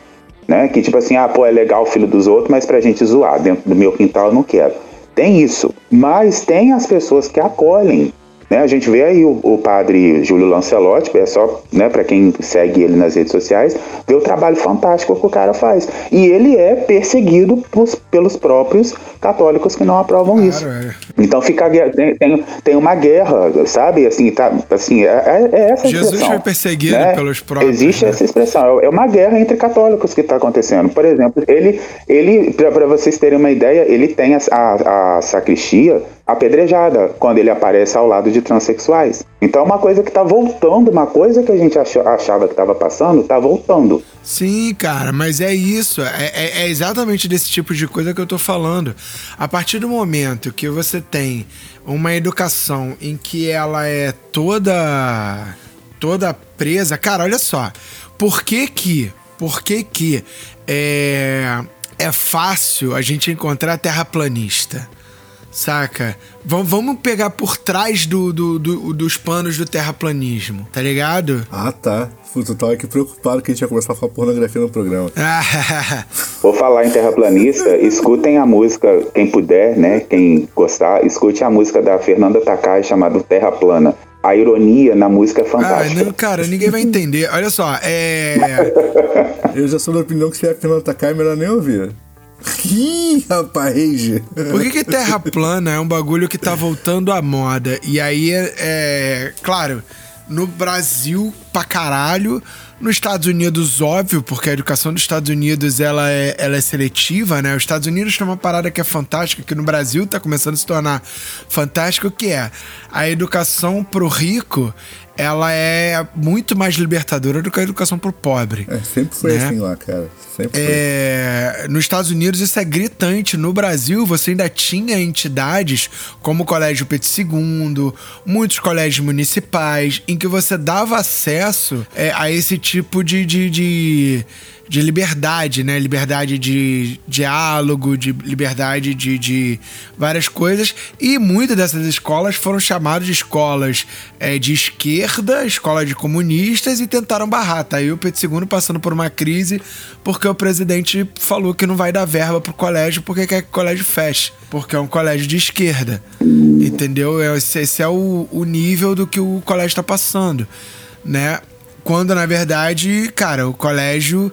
né? Que tipo assim, ah, pô, é legal o filho dos outros, mas pra gente zoar, dentro do meu quintal eu não quero. Tem isso, mas tem as pessoas que acolhem, né, a gente vê aí o, o padre Júlio Lancelotti, é só né, para quem segue ele nas redes sociais, vê o trabalho fantástico que o cara faz. E ele é perseguido pros, pelos próprios católicos que não aprovam claro, isso. É. Então fica tem, tem, tem, uma guerra, sabe? Assim, tá, assim é, é, é essa Jesus expressão. foi perseguido né? pelos próprios. Existe né? essa expressão. É uma guerra entre católicos que está acontecendo. Por exemplo, ele, ele para vocês terem uma ideia, ele tem a, a, a sacristia apedrejada quando ele aparece ao lado de transexuais. Então, é uma coisa que está voltando, uma coisa que a gente achava que estava passando, está voltando. Sim, cara, mas é isso. É, é, é, exatamente desse tipo de coisa que eu tô falando. A partir do momento que você tem uma educação em que ela é toda. toda presa. Cara, olha só. Por que que. Por que que. É, é fácil a gente encontrar terraplanista? Saca? V vamos pegar por trás do, do, do, dos panos do terraplanismo, tá ligado? Ah, tá. Puta, eu tava aqui preocupado que a gente ia começar a falar pornografia no programa. Vou falar em terraplanista, escutem a música, quem puder, né? Quem gostar, escute a música da Fernanda Takai chamada Terra Plana. A ironia na música é fantástica. Ah, não, cara, ninguém vai entender. Olha só, é. eu já sou da opinião que se é a Fernanda Takai, é melhor nem ouvir. Ih, rapaz! Por que, que terra plana é um bagulho que tá voltando à moda? E aí, é, é claro, no Brasil, pra caralho, nos Estados Unidos, óbvio, porque a educação dos Estados Unidos ela é, ela é seletiva, né? Os Estados Unidos tem uma parada que é fantástica, que no Brasil tá começando a se tornar fantástico, que é a educação pro rico, ela é muito mais libertadora do que a educação pro pobre. É, sempre foi né? assim lá, cara. Sempre é, foi. Nos Estados Unidos isso é gritante. No Brasil, você ainda tinha entidades como o Colégio Pedro II, muitos colégios municipais, em que você dava acesso é, a esse tipo de, de, de de liberdade, né? Liberdade de diálogo, de liberdade de, de várias coisas. E muitas dessas escolas foram chamadas de escolas é, de esquerda, escola de comunistas, e tentaram barrar. Tá aí o Pedro II passando por uma crise porque o presidente falou que não vai dar verba pro colégio porque quer que o colégio feche. Porque é um colégio de esquerda. Entendeu? Esse, esse é o, o nível do que o colégio está passando, né? Quando, na verdade, cara, o colégio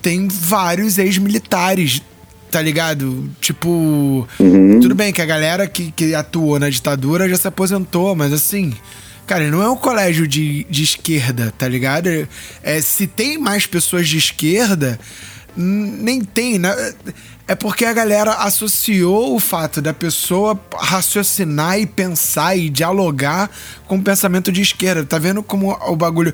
tem vários ex-militares, tá ligado? Tipo, uhum. tudo bem que a galera que, que atuou na ditadura já se aposentou, mas assim. Cara, não é um colégio de, de esquerda, tá ligado? É, se tem mais pessoas de esquerda, nem tem, né? É porque a galera associou o fato da pessoa raciocinar e pensar e dialogar com o pensamento de esquerda. Tá vendo como o bagulho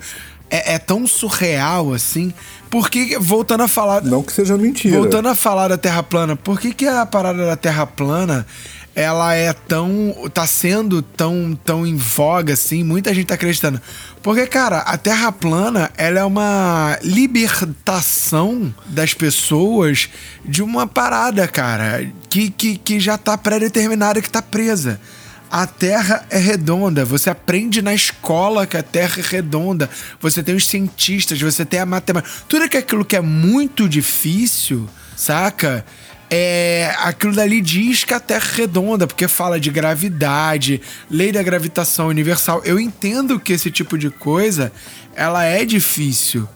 é, é, tão surreal assim. Porque, voltando a falar. Não que seja mentira. Voltando a falar da Terra plana, por que, que a parada da Terra plana ela é tão. tá sendo tão, tão em voga assim? Muita gente tá acreditando. Porque, cara, a Terra plana ela é uma libertação das pessoas de uma parada, cara, que, que, que já tá pré-determinada, que tá presa a Terra é redonda. Você aprende na escola que a Terra é redonda. Você tem os cientistas, você tem a matemática. Tudo aquilo que é muito difícil, saca? É, aquilo dali diz que a Terra é redonda, porque fala de gravidade, lei da gravitação universal. Eu entendo que esse tipo de coisa, ela é difícil.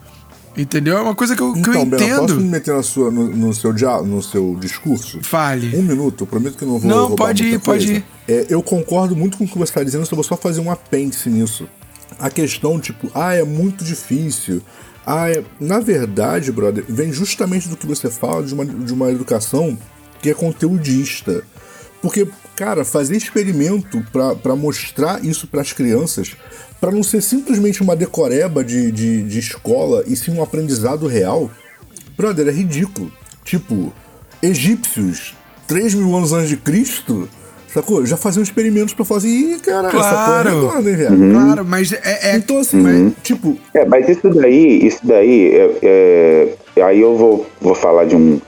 Entendeu? É uma coisa que eu, que eu Então, entendo. posso me meter na sua, no, no seu, dia, no seu discurso? Fale. Um minuto, eu prometo que não vou Não, pode ir, pode coisa. ir. É, eu concordo muito com o que você está dizendo, só vou só fazer um apêndice nisso. A questão, tipo, ah, é muito difícil. Ah. Na verdade, brother, vem justamente do que você fala de uma, de uma educação que é conteudista. Porque, cara, fazer experimento pra mostrar isso pras crianças, pra não ser simplesmente uma decoreba de, de, de escola e sim um aprendizado real, brother, é ridículo. Tipo, egípcios, 3 mil anos antes de Cristo, sacou? Já faziam experimentos pra fazer. Ih, caralho, essa porra é Claro. redonda, hein, velho? Claro, mas é. é- Então, assim, mas- tipo, É, mas isso daí, isso daí, é, é, aí eu vou, vou falar de um.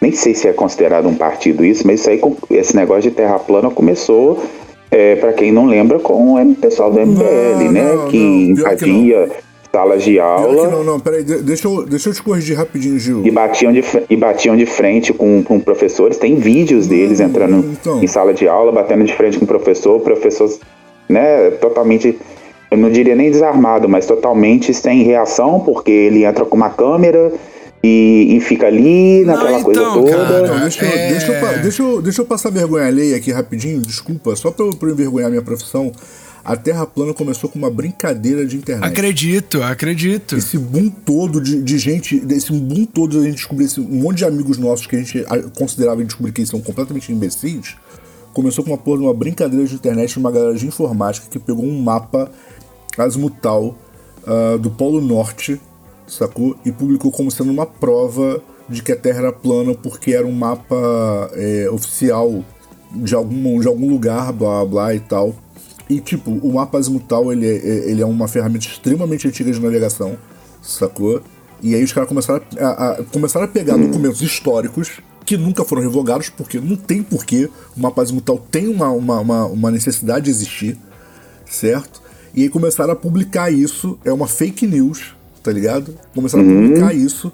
Nem sei se é considerado um partido isso, mas isso aí, esse negócio de terra plana começou, é, para quem não lembra, com o pessoal do MBL, Não, né? não, que não, salas de que aula não, não, peraí, de- deixa eu, deixa eu te corrigir rapidinho, Gil. e batiam de, e batiam de frente com, com professores. Tem vídeos deles entrando então. em sala de aula, batendo de frente com o professor, o professor, né, totalmente, eu não diria nem desarmado, mas totalmente sem reação, porque ele entra com uma câmera e, e fica ali naquela Não, coisa então, toda. cara, Não, deixa, eu- É. deixa, eu, pa- deixa, eu, deixa eu passar vergonha alheia aqui rapidinho, desculpa, só pra eu, pra eu envergonhar minha profissão. A Terra plana começou com uma brincadeira de internet. Acredito, acredito. Esse boom todo de, de gente, desse boom todo de a gente descobrir esse um monte de amigos nossos que a gente ah, considerava e descobrir que eles são completamente imbecis, começou com uma porra de uma brincadeira de internet de uma galera de informática que pegou um mapa azimutal ah, do Polo Norte, sacou? E publicou como sendo uma prova de que a Terra era plana porque era um mapa é, oficial de algum, de algum lugar, blá blá e tal. E tipo, o mapa azimutal ele é, é- ele é uma ferramenta extremamente antiga de navegação, sacou? E aí os caras começaram a, a- a- começaram a pegar documentos históricos que nunca foram revogados, porque não tem porquê o mapa azimutal tem uma, uma, uma, uma necessidade de existir, certo? E aí começaram a publicar isso, é uma fake news, tá ligado? Começaram a publicar isso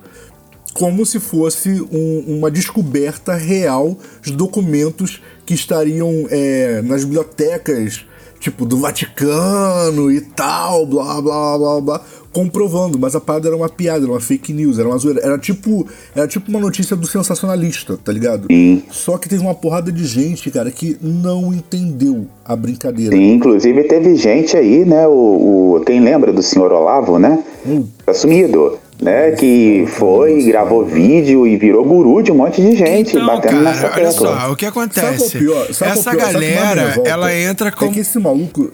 como se fosse um- uma descoberta real de documentos que estariam é, nas bibliotecas, tipo, do Vaticano e tal, blá blá blá blá, comprovando, mas a parada era uma piada, era uma fake news, era uma zoeira, era tipo, era tipo uma notícia do sensacionalista, tá ligado? Sim. Só que teve uma porrada de gente, cara, que não entendeu a brincadeira. Sim, inclusive teve gente aí, né? O, o- quem lembra do senhor Olavo, né? Hum. Tá sumido, né? Que foi, gravou vídeo e virou guru de um monte de gente, Então, batendo nessa cara, olha tecla. só, o que é acontece? o pior? Sabe Essa qual é o pior? Que mais me galera, ela entra como. É que esse maluco.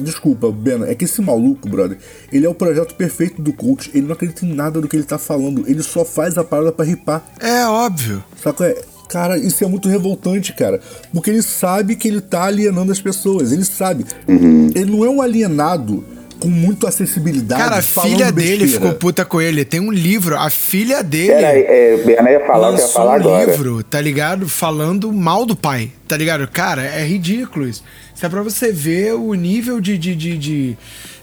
Desculpa, Bena, é que esse maluco, brother, ele é o projeto perfeito do coach. Ele não acredita em nada do que ele tá falando. Ele só faz a parada pra ripar. É óbvio. Saca? É, Cara, isso é muito revoltante, cara. Porque ele sabe que ele tá alienando as pessoas. Ele sabe. Ele não é um alienado com muita acessibilidade. Cara, a filha dele besteira. ficou puta com ele. Tem um livro, a filha dele. Pera aí, é, ia falar que eu ia lançou falar um agora. livro, tá ligado? Falando mal do pai, tá ligado? Cara, é ridículo isso. Isso é pra você ver o nível de, de, de, de,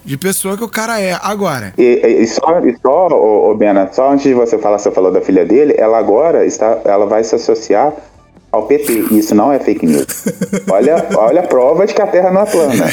de pessoa que o cara é. Agora, E, e- e só, e só ô, ô, Bena, só antes de você falar, você falou da filha dele, ela agora está, ela vai se associar ao PT. Isso não é fake news. Olha, olha a prova de que a Terra não é plana.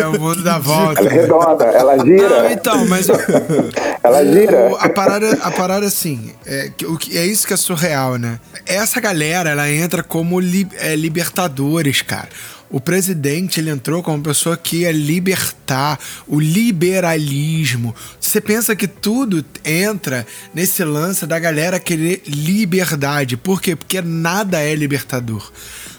é o mundo da volta. Ela é redonda, ela gira. Não, então, mas Ela gira. O- a parada, a parada assim, é, o é isso que é surreal, né? Essa galera, ela entra como li- é, libertadores, cara. O presidente, ele entrou como pessoa que ia libertar o liberalismo. Você pensa que tudo entra nesse lance da galera querer liberdade. Por quê? Porque nada é libertador.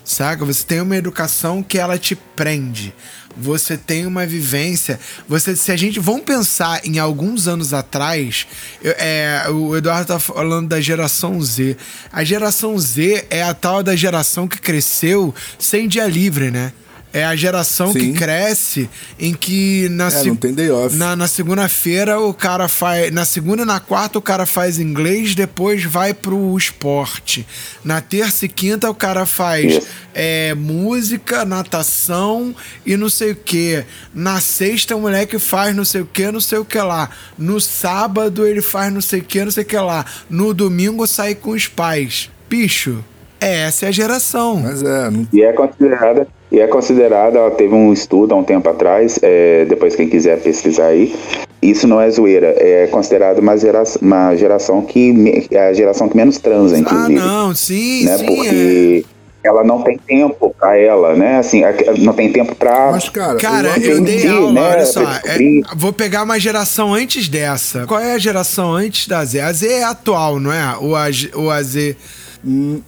Saca? Você tem uma educação que ela te prende. Você tem uma vivência. Você, se a gente vamos pensar em alguns anos atrás, eu- é, o Eduardo tá falando da geração Z. A geração Z é a tal da geração que cresceu sem dia livre, né? É a geração Sim. que cresce em que na, É, se- não tem day off. na, na segunda-feira o cara faz. Na segunda e na quarta o cara faz inglês, depois vai pro esporte. Na terça e quinta o cara faz é, música, natação e não sei o que. Na sexta o moleque faz não sei o que, não sei o que lá. No sábado ele faz não sei o que, não sei o que lá. No domingo sai com os pais. Bicho, Essa é a geração. Mas é, não E é considerada, e é considerada, ó, teve um estudo há um tempo atrás, é, depois quem quiser pesquisar aí, isso não é zoeira, é considerado uma geração, uma geração que é a geração que menos transa, Ah, inclusive. não, sim, né? sim. é. Porque ela não tem tempo pra ela, né? Assim, a- não tem tempo pra. Mas, cara, Cara, eu, eu dei aula, né, olha só. é- vou pegar uma geração antes dessa. Qual é a geração antes da Z? A Z é atual, não é? O, AG, o AZ. Hum,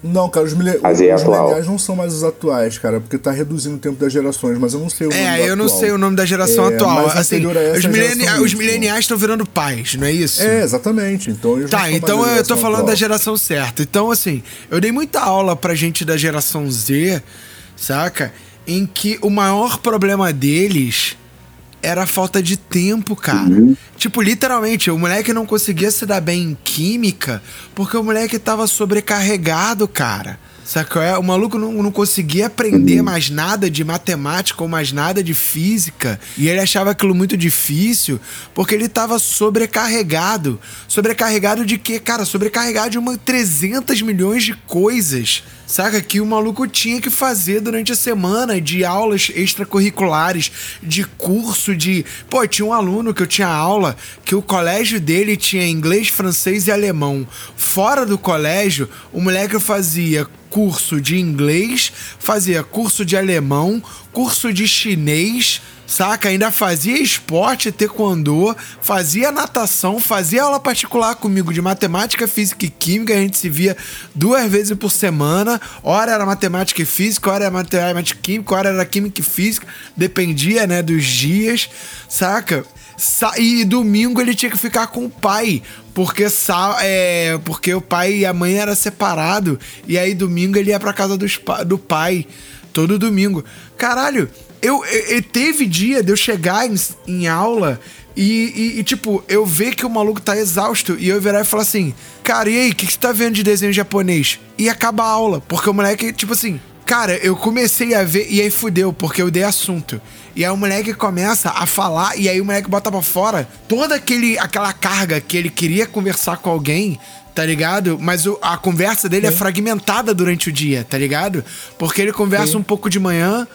Não, cara, os, mile... É os atual. mileniais não são mais os atuais, cara, porque tá reduzindo o tempo das gerações, mas eu não sei o nome É, eu não atual. sei o nome da geração É, atual. mas Assim, os, é mileni- geração os mileniais estão virando pais, não é isso? É, exatamente. Então Tá, então eu tô falando atual. da geração certa. Então, assim, eu dei muita aula pra gente da geração Z, saca? Em que o maior problema deles era falta de tempo, cara. Tipo, literalmente, o moleque não conseguia se dar bem em química porque o moleque tava sobrecarregado, cara. Sacou? É, O maluco não, não conseguia aprender mais nada de matemática ou mais nada de física. E ele achava aquilo muito difícil porque ele tava sobrecarregado. Sobrecarregado de quê? Cara, sobrecarregado de uma 300 milhões de coisas. Saca? Que o maluco tinha que fazer durante a semana de aulas extracurriculares, de curso de. Pô, tinha um aluno que eu tinha aula que o colégio dele tinha inglês, francês e alemão. Fora do colégio, o moleque fazia curso de inglês, fazia curso de alemão, curso de chinês, saca? Ainda fazia esporte, taekwondo, fazia natação, fazia aula particular comigo de matemática, física e química. A gente se via duas vezes por semana. Hora era matemática e física, hora era matemática e química, hora era química e física. Dependia, né, dos dias, saca? Sa- E domingo ele tinha que ficar com o pai, porque, é, porque o pai e a mãe eram separados. E aí domingo ele ia pra casa dos do pai, todo domingo. Caralho, eu, eu- eu- teve dia de eu chegar em, em aula e, e- e, tipo, eu ver que o maluco tá exausto e eu virar e falar assim: Cara, e aí, o que, que você tá vendo de desenho japonês? E acaba a aula, porque o moleque, tipo assim, Cara, eu comecei a ver e aí fudeu, porque eu dei assunto. E aí o moleque começa a falar e aí o moleque bota pra fora toda aquele, aquela carga que ele queria conversar com alguém, tá ligado? Mas o- a conversa dele é fragmentada durante o dia, tá ligado? Porque ele conversa um pouco de manhã,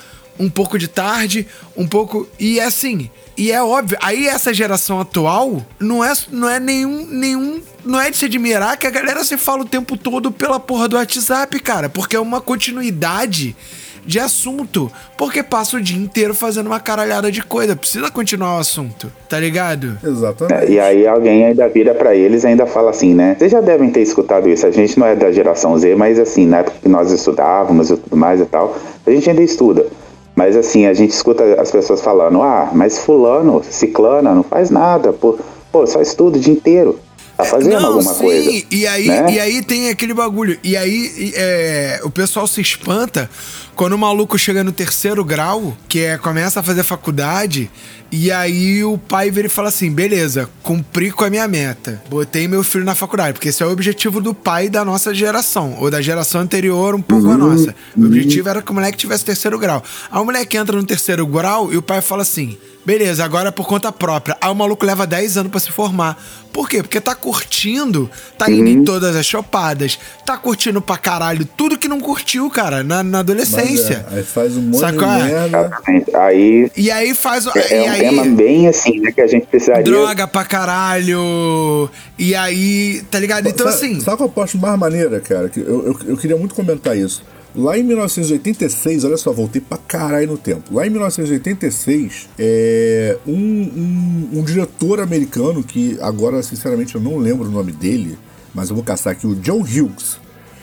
um pouco de tarde, um pouco. E é assim. E é óbvio, aí essa geração atual não é, não é nenhum, nenhum. Não é de se admirar que a galera se fala o tempo todo pela porra do WhatsApp, cara. Porque é uma continuidade de assunto. Porque passa o dia inteiro fazendo uma caralhada de coisa. Precisa continuar o assunto, tá ligado? Exatamente. É, E aí alguém ainda vira pra eles e ainda fala assim, né? Vocês já devem ter escutado isso. A gente não é da geração Z, mas assim, na época que nós estudávamos e tudo mais e tal, a gente ainda estuda. Mas assim, a gente escuta as pessoas falando, ah, mas fulano, ciclana, não faz nada, pô, pô só estuda o dia inteiro. Tá fazendo Não, alguma sim, coisa. E aí, né? e aí tem aquele bagulho. E aí é, o pessoal se espanta quando o maluco chega no terceiro grau, que é começa a fazer faculdade, e aí o pai vira e fala assim: beleza, cumpri com a minha meta. Botei meu filho na faculdade, porque esse é o objetivo do pai da nossa geração, ou da geração anterior, um pouco Uhum, a nossa. O objetivo era que o moleque tivesse terceiro grau. Aí o moleque entra no terceiro grau e o pai fala assim: beleza, agora é por conta própria. Aí o maluco leva 10 anos pra se formar. Por quê? Porque tá curtindo, tá indo Uhum. em todas as chopadas, tá curtindo pra caralho tudo que não curtiu, cara, na, na Mas, adolescência. é, aí faz um monte Sacou? de merda. Aí E aí faz. o- é e um aí, tema bem assim, né? Que a gente precisaria. droga pra caralho. E aí, tá ligado? Então, sabe, assim. Sabe qual eu acho mais maneira, cara? Que eu, eu, eu queria muito comentar isso. Lá em 1986, olha só, voltei pra caralho no tempo. Lá em 1986, é, um, um, um diretor americano, que agora, sinceramente, eu não lembro o nome dele, mas eu vou caçar aqui, o John Hughes.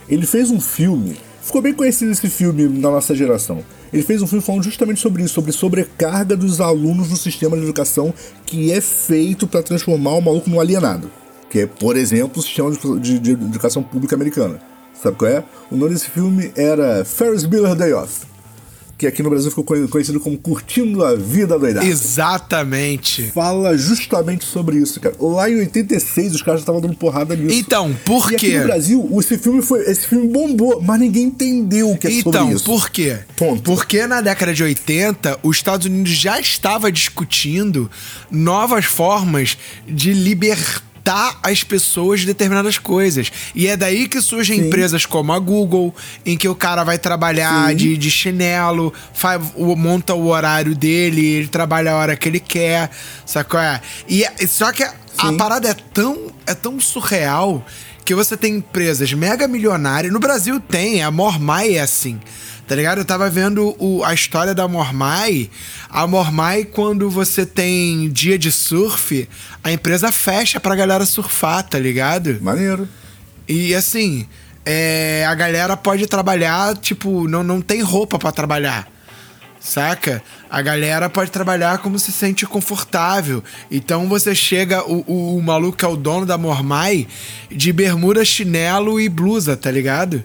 Ele fez um filme, ficou bem conhecido esse filme na nossa geração. Ele fez um filme falando justamente sobre isso, sobre sobrecarga dos alunos no sistema de educação que é feito pra transformar o maluco num alienado. Que é, por exemplo, o sistema de, de- de educação pública americana. Sabe qual é? O nome desse filme era Ferris Bueller Day Off. Que aqui no Brasil ficou conhe- conhecido como Curtindo a Vida Doidada. Exatamente. Fala justamente sobre isso, cara. Lá em 86 os caras estavam dando porrada nisso. Então, por e aqui quê? no Brasil, esse filme, foi, esse filme bombou, mas ninguém entendeu o que é Então, sobre isso. por quê? Ponto. Porque na década de 80, os Estados Unidos já estava discutindo novas formas de libertar limitar as pessoas de determinadas coisas. E é daí que surgem Sim. empresas como a Google, em que o cara vai trabalhar de, de chinelo, faz, monta o horário dele, ele trabalha a hora que ele quer, sacou? É? E é- só que a, a parada é tão, é tão surreal que você tem empresas mega milionárias. No Brasil tem, a Mormai é assim. Tá ligado? Eu tava vendo o- a história da Mormai. A Mormai, quando você tem dia de surf, a empresa fecha pra galera surfar, tá ligado? Maneiro. E assim, é, a galera pode trabalhar, tipo, não, não tem roupa pra trabalhar. Saca? A galera pode trabalhar como se sente confortável. Então você chega, o, o, o maluco é o dono da Mormai, de bermuda, chinelo e blusa, tá ligado?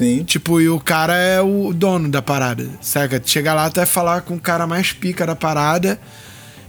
Sim. Tipo, e o cara é o dono da parada, saca? Chega lá, tu vai falar com o cara mais pica da parada,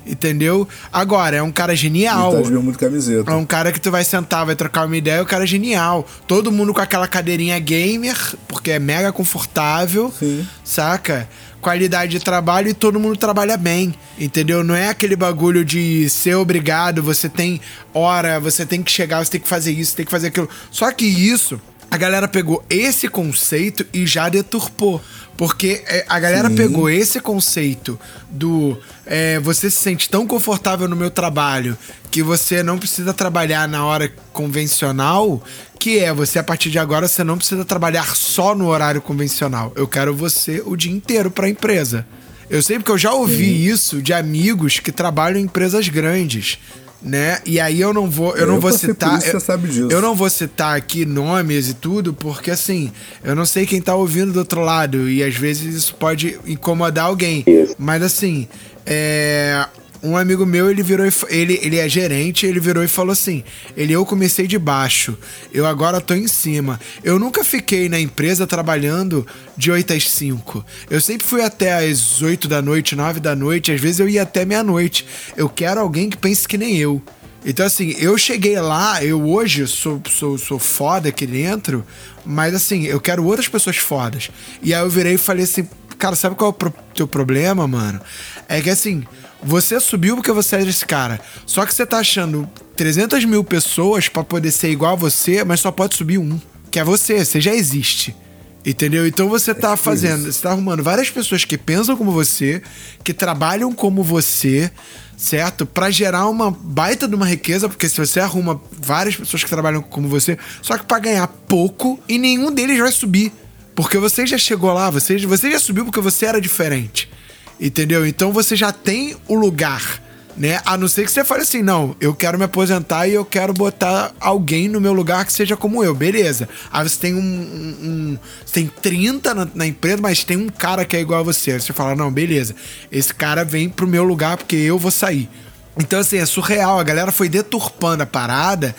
entendeu? Agora, é um cara genial. Tá de e camiseta. É um cara que tu vai sentar, vai trocar uma ideia, o cara é genial. Todo mundo com aquela cadeirinha gamer, porque é mega confortável, Sim. saca? Qualidade de trabalho e todo mundo trabalha bem, entendeu? Não é aquele bagulho de ser obrigado, você tem hora, você tem que chegar, você tem que fazer isso, tem que fazer aquilo. Só que isso, a galera pegou esse conceito e já deturpou. Porque é, a galera Sim. pegou esse conceito do é, você se sente tão confortável no meu trabalho que você não precisa trabalhar na hora convencional, que é você a partir de agora você não precisa trabalhar só no horário convencional. Eu quero você o dia inteiro para a empresa. Eu sei porque eu já ouvi isso de amigos que trabalham em empresas grandes, né? E aí eu não vou, eu É, não eu vou citar, isso, você eu, sabe disso. eu não vou citar aqui nomes e tudo, porque assim, eu não sei quem tá ouvindo do outro lado e às vezes isso pode incomodar alguém. Mas assim, é. Um amigo meu, ele virou ele, ele é gerente, ele virou e falou assim: ele eu comecei de baixo, eu agora tô em cima. Eu nunca fiquei na empresa trabalhando de 8 às 5. Eu sempre fui até às 8 da noite, 9 da noite, às vezes eu ia até meia-noite. Eu quero alguém que pense que nem eu. Então, assim, eu cheguei lá, eu hoje sou, sou, sou foda aqui dentro, mas assim, eu quero outras pessoas fodas. E aí eu virei e falei assim, cara, sabe qual é o pro- teu problema, mano? É que assim, você subiu porque você é esse cara. Só que você tá achando 300 mil pessoas pra poder ser igual a você, mas só pode subir um. Que é você, você já existe. Entendeu? Então você tá tipo fazendo, isso. você tá arrumando várias pessoas que pensam como você, que trabalham como você, certo? Pra gerar uma baita de uma riqueza, porque se você arruma várias pessoas que trabalham como você, só que pra ganhar pouco e nenhum deles vai subir. Porque você já chegou lá, você, você já subiu porque você era diferente. Entendeu? Então você já tem o lugar, né? A não ser que você fale assim, não, eu quero me aposentar e eu quero botar alguém no meu lugar que seja como eu, beleza. Aí você tem um. um- um- tem 30 na, na empresa, mas tem um cara que é igual a você. Aí você fala, não, beleza, esse cara vem pro meu lugar porque eu vou sair. Então, assim, é surreal. A galera foi deturpando a parada,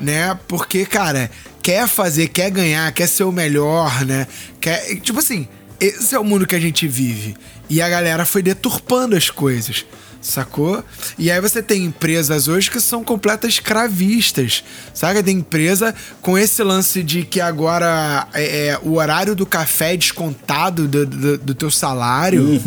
né? Porque, cara, quer fazer, quer ganhar, quer ser o melhor, né? Quer, tipo assim, esse é o mundo que a gente vive. E a galera foi deturpando as coisas. Sacou? E aí você tem empresas hoje que são completas escravistas. Sabe? Tem empresa com esse lance de que agora é, é, o horário do café é descontado do, do, do teu salário.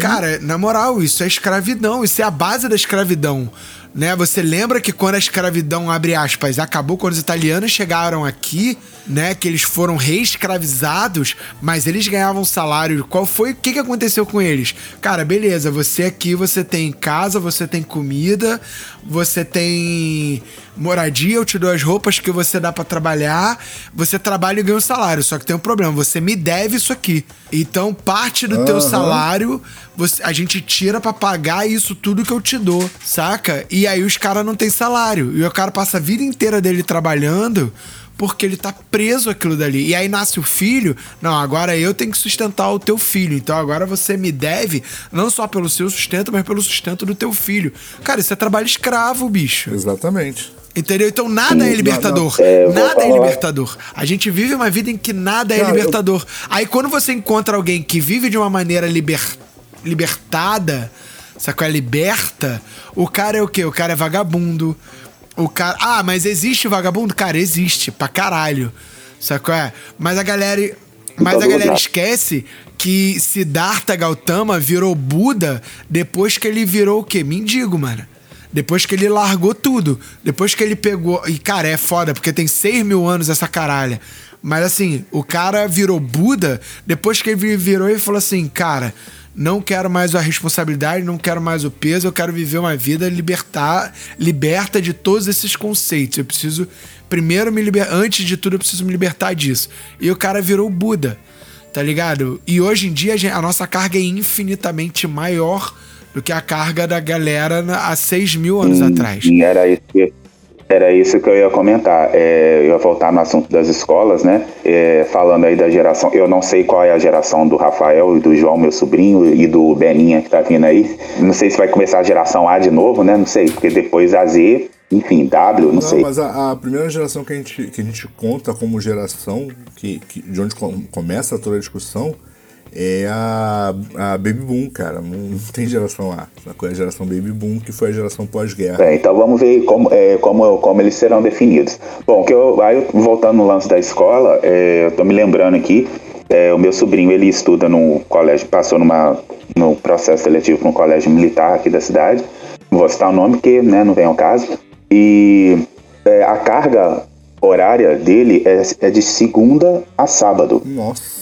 Cara, na moral, isso é escravidão. Isso é a base da escravidão. Né? Você lembra que quando a escravidão, abre aspas, acabou quando os italianos chegaram aqui, né? Que eles foram reescravizados, mas eles ganhavam salário. Qual foi? O que, que aconteceu com eles? Cara, beleza, você aqui, você tem casa, você tem comida, você tem moradia, eu te dou as roupas que você dá pra trabalhar, você trabalha e ganha um salário. Só que tem um problema, você me deve isso aqui. Então, parte do teu Aham. salário, você- a gente tira pra pagar isso tudo que eu te dou, saca? E aí os caras não têm salário. E o cara passa a vida inteira dele trabalhando porque ele tá preso aquilo dali. E aí nasce o filho, não, agora eu tenho que sustentar o teu filho. Então agora você me deve, não só pelo seu sustento, mas pelo sustento do teu filho. Cara, isso é trabalho escravo, bicho. Exatamente. Entendeu? Então nada é Não, libertador. não. É, eu vou nada é libertador. A gente vive uma vida em que nada é libertador. Aí quando você encontra alguém que vive de uma maneira liber... libertada, sacou? É liberta, o cara é o quê? O cara é vagabundo. O cara. Ah, mas existe vagabundo? Cara, existe, pra caralho. Sacou? É? Mas a galera. Mas a galera esquece que Siddhartha Gautama virou Buda depois que ele virou o quê? Mendigo, mano. Depois que ele largou tudo. Depois que ele pegou. E, cara, é foda, porque tem 6 mil anos essa caralha. Mas assim, o cara virou Buda. Depois que ele virou, ele falou assim: cara, não quero mais a responsabilidade, não quero mais o peso, eu quero viver uma vida libertar, liberta de todos esses conceitos. Eu preciso primeiro me libertar, antes de tudo eu preciso me libertar disso. E o cara virou Buda, tá ligado? E hoje em dia a nossa carga é infinitamente maior do que a carga da galera há 6 mil anos Sim, atrás. sim, era isso que, era isso que eu ia comentar. É, eu ia voltar no assunto das escolas, né? É, falando aí da geração. Eu não sei qual é a geração do Rafael e do João, meu sobrinho, e do Beninha que tá vindo aí. Não sei se vai começar a geração A de novo, né? Não sei, porque depois a Z, enfim, W, não, Não, sei. mas a, a primeira geração que a gente, que a gente conta como geração, que, que- de onde com- começa toda a discussão, é a, a Baby Boom, cara. Não, não tem geração A. É a geração Baby Boom, que foi a geração pós-guerra. É, então vamos ver como, é, como, como eles serão definidos. Bom, que eu, aí eu- voltando no lance da escola, é, eu tô me lembrando aqui, é, o meu sobrinho ele estuda no colégio, passou numa, no processo seletivo para um colégio militar aqui da cidade. Não vou citar o nome porque né, não vem ao caso. E é, a carga horária dele é, é de segunda a sábado. Nossa.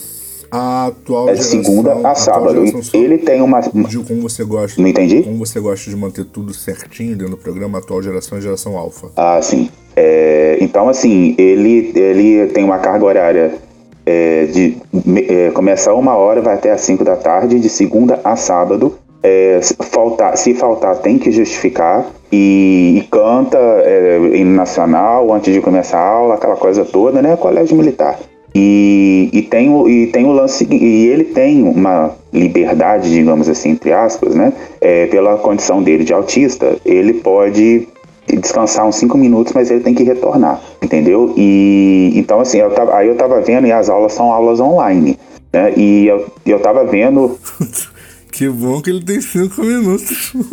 A atual É de geração. segunda a sábado. geração Ele tem uma. Como você gosta. Não entendi? Como você gosta de manter tudo certinho dentro do programa, a atual geração é geração alfa. Ah, sim. É, então, assim, ele, ele tem uma carga horária é, de é, começa uma hora, vai até às 5 da tarde, de segunda a sábado. É, se, faltar, se faltar, tem que justificar. E, e canta é, hino nacional antes de começar a aula, aquela coisa toda, né? Colégio militar. E, e, tem o, e tem o lance e ele tem uma liberdade, digamos assim, entre aspas, né? É, pela condição dele de autista, ele pode descansar uns 5 minutos, mas ele tem que retornar, entendeu? E então assim, eu tava, aí eu tava vendo e as aulas são aulas online, né? E eu, eu tava vendo Que bom que ele tem cinco minutos.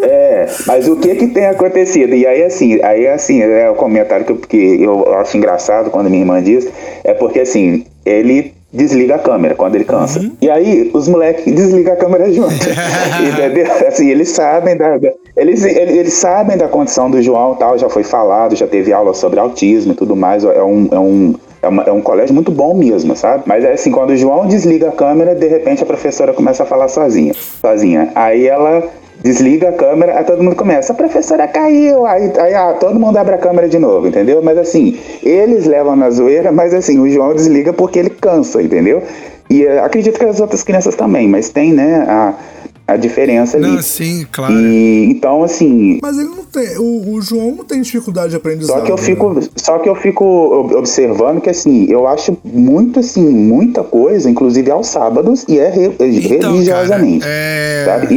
É, mas o que que tem acontecido? E aí, assim, aí, assim, é o comentário que eu, que eu acho engraçado quando minha irmã diz, é porque, assim, ele desliga a câmera quando ele cansa. E aí, os moleques desligam a câmera junto. Entendeu? Assim, eles sabem da... Eles, eles, eles sabem da condição do João e tal, já foi falado, já teve aula sobre autismo e tudo mais, é um... É um é, uma- é um colégio muito bom mesmo, sabe? Mas é assim, quando o João desliga a câmera, de repente a professora começa a falar sozinha. Sozinha. Aí ela desliga a câmera, aí todo mundo começa, a professora caiu, aí, aí ah, todo mundo abre a câmera de novo, entendeu? Mas assim, eles levam na zoeira, mas assim, o João desliga porque ele cansa, entendeu? E eh, acredito que as outras crianças também, mas tem, né, a, a diferença ali. Não, sim, claro. E então, assim, Mas ele não tem. O, o João não tem dificuldade de aprendizado. só que eu né? fico, só que eu fico ob- observando que assim, eu acho muito assim, muita coisa, inclusive aos sábados e é re- Então, religiosamente. cara, é- sabe?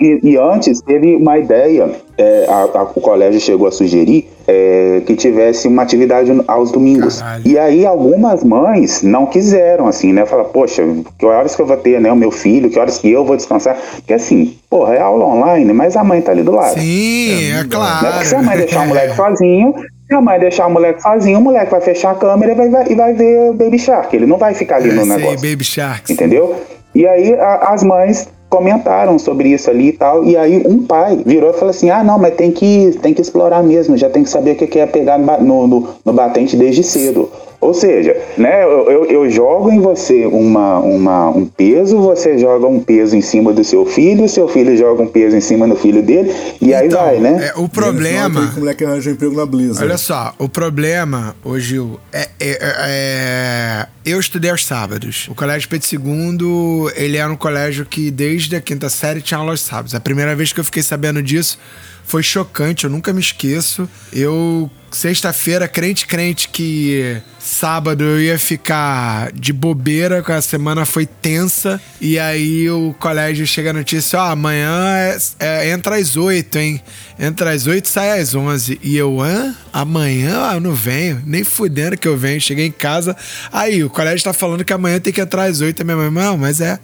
E, e- e antes teve uma ideia, é, a- a- o colégio chegou a sugerir é, que tivesse uma atividade aos domingos. Caralho. E aí algumas mães não quiseram, assim, né? Falar, poxa, que horas que eu vou ter, né? O meu filho, que horas que eu vou descansar? Porque assim, porra, é aula online, mas a mãe tá ali do lado. Sim, é, Né? claro. Se a mãe deixar o moleque sozinho, se a mãe deixar o moleque sozinho, o moleque vai fechar a câmera e vai, vai- e vai ver o Baby Shark. Ele não vai ficar ali É, no sei, negócio. Baby Sharks. Entendeu? E aí a- as mães comentaram sobre isso ali e tal. E aí um pai virou e falou assim: ah, não, mas tem que, tem que explorar mesmo, já tem que saber o que é pegar no, no- no batente desde cedo. Ou seja, né, eu, eu, eu jogo em você uma, uma, um peso, você joga um peso em cima do seu filho, seu filho joga um peso em cima do filho dele, e aí Então, vai, né? é, o problema. O moleque arranja emprego na Blizzard. Olha só, o problema, ô Gil, é, é- é- Eu estudei aos sábados. O Colégio Pedro II, ele era um colégio que desde a quinta série tinha aula aos sábados. A primeira vez que eu fiquei sabendo disso foi chocante, eu nunca me esqueço. Eu, sexta-feira, crente, crente que sábado eu ia ficar de bobeira, que a semana foi tensa. E aí o colégio chega a notícia: ó, amanhã é- é- entra às oito, hein? Entra às oito sai às onze. E eu, hã? Amanhã? Ah, eu não venho. Nem fudendo que eu venho. Cheguei em casa. Aí, o colégio tá falando que amanhã tem que entrar às oito. Minha mãe, não, mas é.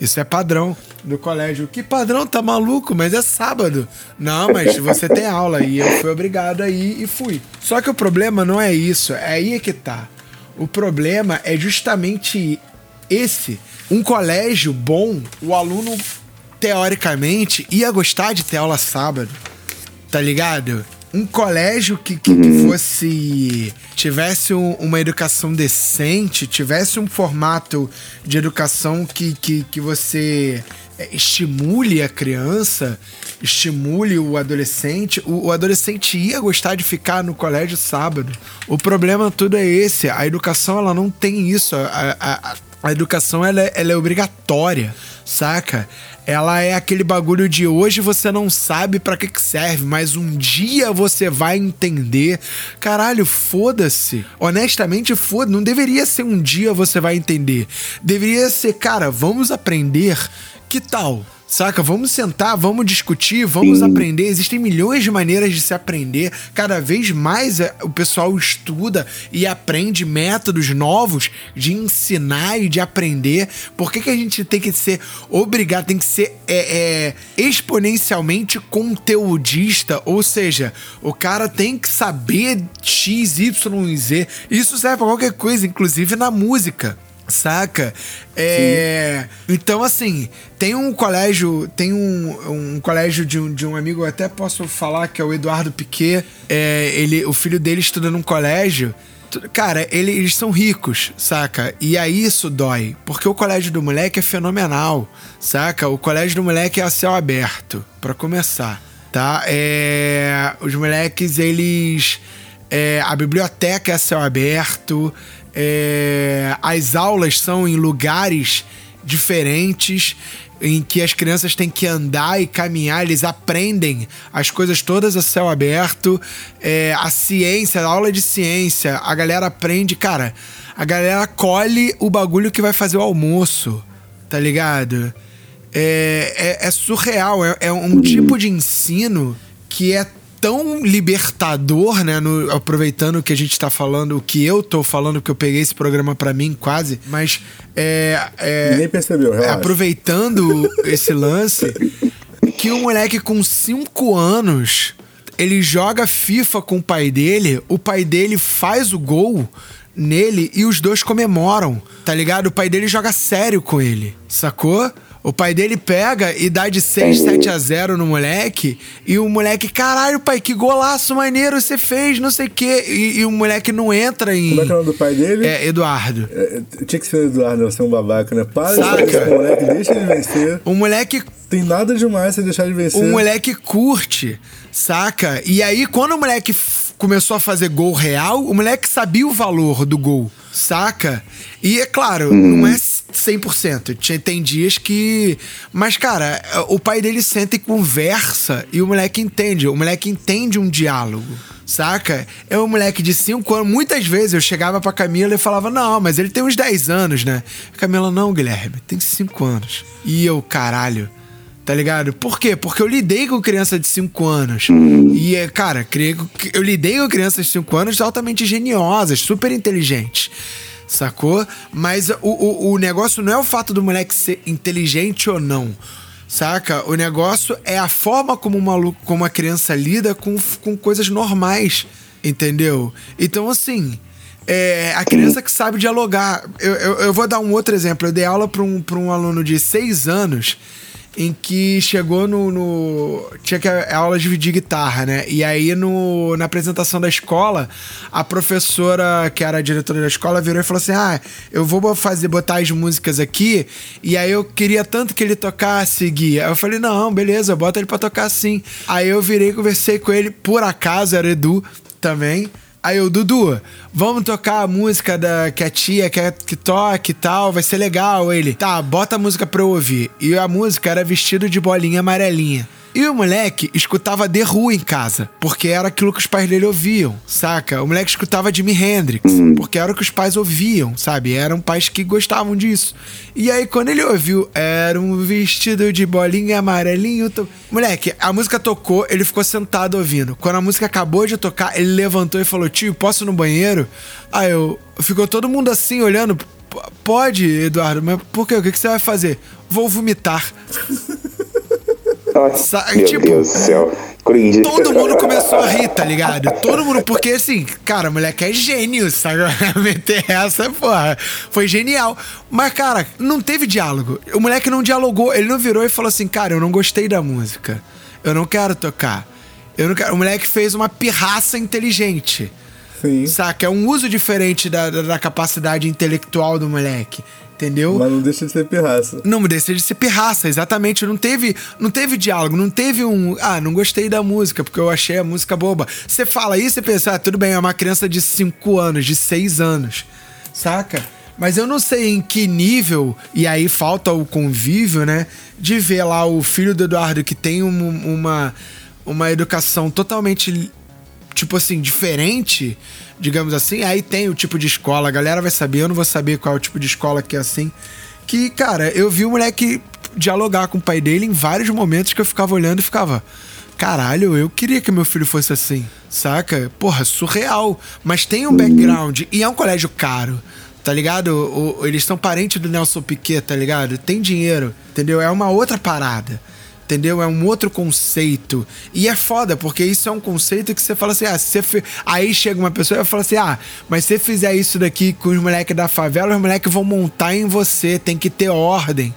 Isso é padrão do colégio. Que padrão? Tá maluco? Mas é sábado. Não, mas você tem aula. E eu fui obrigado a ir e fui. Só que o problema não é isso. É aí que tá. O problema é justamente esse. Um colégio bom, o aluno, teoricamente, ia gostar de ter aula sábado. tá ligado? Um colégio que, que, que fosse. tivesse um- uma educação decente, tivesse um formato de educação que, que, que você é, estimule a criança, estimule o adolescente. O, o adolescente ia gostar de ficar no colégio sábado. O problema tudo é esse. A educação ela não tem isso. A, a, a- a educação ela é, ela é obrigatória, saca? Ela é aquele bagulho de hoje você não sabe pra que, que serve, mas um dia você vai entender. Caralho, foda-se. Honestamente, foda. Não deveria ser um dia você vai entender. Deveria ser, cara, vamos aprender. Que tal? Saca? Vamos sentar, vamos discutir, vamos aprender. Existem milhões de maneiras de se aprender. Cada vez mais é, o pessoal estuda e aprende métodos novos de ensinar e de aprender. Por que, que a gente tem que ser obrigado, tem que ser é, é, exponencialmente conteudista? Ou seja, o cara tem que saber X, Y e Z. Isso serve pra qualquer coisa, inclusive na música. Saca? É. Então, assim, tem um colégio. Tem um, um colégio de um, de um amigo, eu até posso falar, que é o Eduardo Piquet. É, ele, o filho dele estuda num colégio. Cara, ele- eles são ricos, saca? E aí isso dói. Porque o colégio do moleque é fenomenal, saca? O colégio do moleque é a céu aberto, pra começar, tá? É, os moleques, eles. é, a biblioteca é a céu aberto. É, as aulas são em lugares diferentes em que as crianças têm que andar e caminhar, eles aprendem as coisas todas a céu aberto, é, a ciência, a aula de ciência, a galera aprende, cara, a galera colhe o bagulho que vai fazer o almoço, tá ligado? É, é, é surreal, é, é um tipo de ensino que é tão libertador, né? no- aproveitando o que a gente tá falando, o que eu tô falando, que eu peguei esse programa pra mim quase, mas é, é, Ninguém percebeu, relaxa. aproveitando esse lance, que o moleque com 5 anos, ele joga FIFA com o pai dele, o pai dele faz o gol nele e os dois comemoram, tá ligado? O pai dele joga sério com ele, sacou? O pai dele pega e dá de 6, 7 a 0 no moleque. E o moleque, caralho, pai, que golaço maneiro você fez, não sei o quê. E, e o moleque não entra em. Como é que é o nome do pai dele? É, Eduardo. É, tinha que ser o Eduardo, você é um babaca, né? Para de Saca? fazer esse moleque, deixa ele vencer. O moleque Tem nada demais você deixar de vencer. O moleque curte, saca? E aí, quando o moleque começou a fazer gol real, o moleque sabia o valor do gol, saca? E é claro, não é 100%. Tinha- Tem dias que. Mas, cara, o pai dele senta e conversa e o moleque entende. O moleque entende um diálogo. Saca? É um moleque de 5 anos. Muitas vezes eu chegava pra Camila e falava: Não, mas ele tem uns 10 anos, né? Camila, não, Guilherme, tem 5 anos. E eu, caralho. Tá ligado? Por quê? Porque eu lidei com criança de 5 anos. E, é, cara, eu lidei com crianças de 5 anos altamente geniosas, super inteligentes. Sacou? Mas o, o, o negócio não é o fato do moleque ser inteligente ou não. Saca? O negócio é a forma como uma, lu- como uma criança lida com, com coisas normais. Entendeu? Então, assim. É, a criança que sabe dialogar. Eu, eu, eu vou dar um outro exemplo. Eu dei aula para um, pra um aluno de 6 anos em que chegou no. no- tinha que a aula de de guitarra, né? E aí no, na apresentação da escola, a professora, que era a diretora da escola, virou e falou assim: Ah, eu vou fazer, botar as músicas aqui, e aí eu queria tanto que ele tocasse guia. Aí eu falei, não, beleza, bota ele pra tocar sim. Aí eu virei, conversei com ele, por acaso, era Edu também. Aí eu, Dudu, vamos tocar a música da, que a tia quer que toque e tal, vai ser legal. Ele, tá, bota a música pra eu ouvir. E a música era vestido de bolinha amarelinha. E o moleque escutava The Who em casa, porque era aquilo que os pais dele ouviam, saca? O moleque escutava Jimi Hendrix, porque era o que os pais ouviam, sabe? Eram pais que gostavam disso. E aí, quando ele ouviu, era um vestido de bolinha amarelinho. to- Moleque, a música tocou, ele ficou sentado ouvindo. Quando a música acabou de tocar, ele levantou e falou: Tio, posso ir no banheiro? Aí eu. Ficou todo mundo assim olhando. "P- Pode, Eduardo, mas por quê? O que você vai fazer? Vou vomitar. Nossa, Sa- meu tipo, Deus do céu. Cringe. Todo mundo começou a rir, tá ligado? Todo mundo, porque assim, cara, o moleque é gênio, sabe? Meter essa, porra, foi genial. Mas, cara, não teve diálogo. O moleque não dialogou, ele não virou e falou assim, cara, eu não gostei da música. Eu não quero tocar. Eu não quero. O moleque fez uma pirraça inteligente. Sim. Saca? É um uso diferente da, da, da capacidade intelectual do moleque. Entendeu? Mas não deixa de ser pirraça. Não deixa de ser pirraça, exatamente. Não teve, não teve diálogo, não teve um. Ah, não gostei da música, porque eu achei a música boba. Você fala isso e pensa, ah, tudo bem, é uma criança de 5 anos, de 6 anos. Saca? Mas eu não sei em que nível, e aí falta o convívio, né? De ver lá o filho do Eduardo que tem um- uma, uma educação totalmente tipo assim, diferente, digamos assim, aí tem o tipo de escola, a galera vai saber, eu não vou saber qual é o tipo de escola que é assim. Que, cara, eu vi o moleque dialogar com o pai dele em vários momentos que eu ficava olhando e ficava. Caralho, eu queria que meu filho fosse assim, saca? Porra, surreal. Mas tem um background e é um colégio caro, tá ligado? O- o- eles são parentes do Nelson Piquet, tá ligado? Tem dinheiro, entendeu? É uma outra parada entendeu? É um outro conceito. E é foda, porque isso é um conceito que você fala assim, ah, se você aí chega uma pessoa e fala assim, ah, mas se você fizer isso daqui com os moleques da favela, os moleques vão montar em você, tem que ter ordem.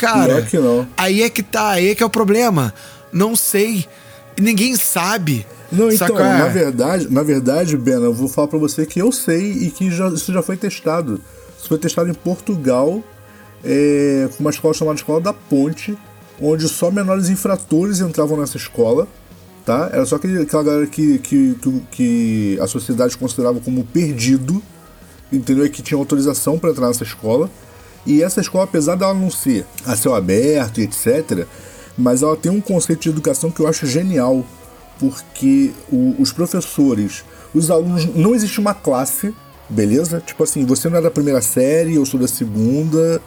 Cara, não. aí é que tá, aí é que é o problema. Não sei. Ninguém sabe. Não, então, Saca? na verdade, na verdade, Ben, eu vou falar pra você que eu sei e que já, isso já foi testado. Isso foi testado em Portugal, é, com uma escola chamada Escola da Ponte, onde só menores infratores entravam nessa escola, tá? Era só aquele, aquela galera que, que, que, a sociedade considerava como perdido, entendeu? E que tinha autorização para entrar nessa escola. E essa escola, apesar dela não ser a céu aberto e etc., mas ela tem um conceito de educação que eu acho genial, porque o- os professores, os alunos, não existe uma classe, beleza? Tipo assim, você não é da primeira série, eu sou da segunda,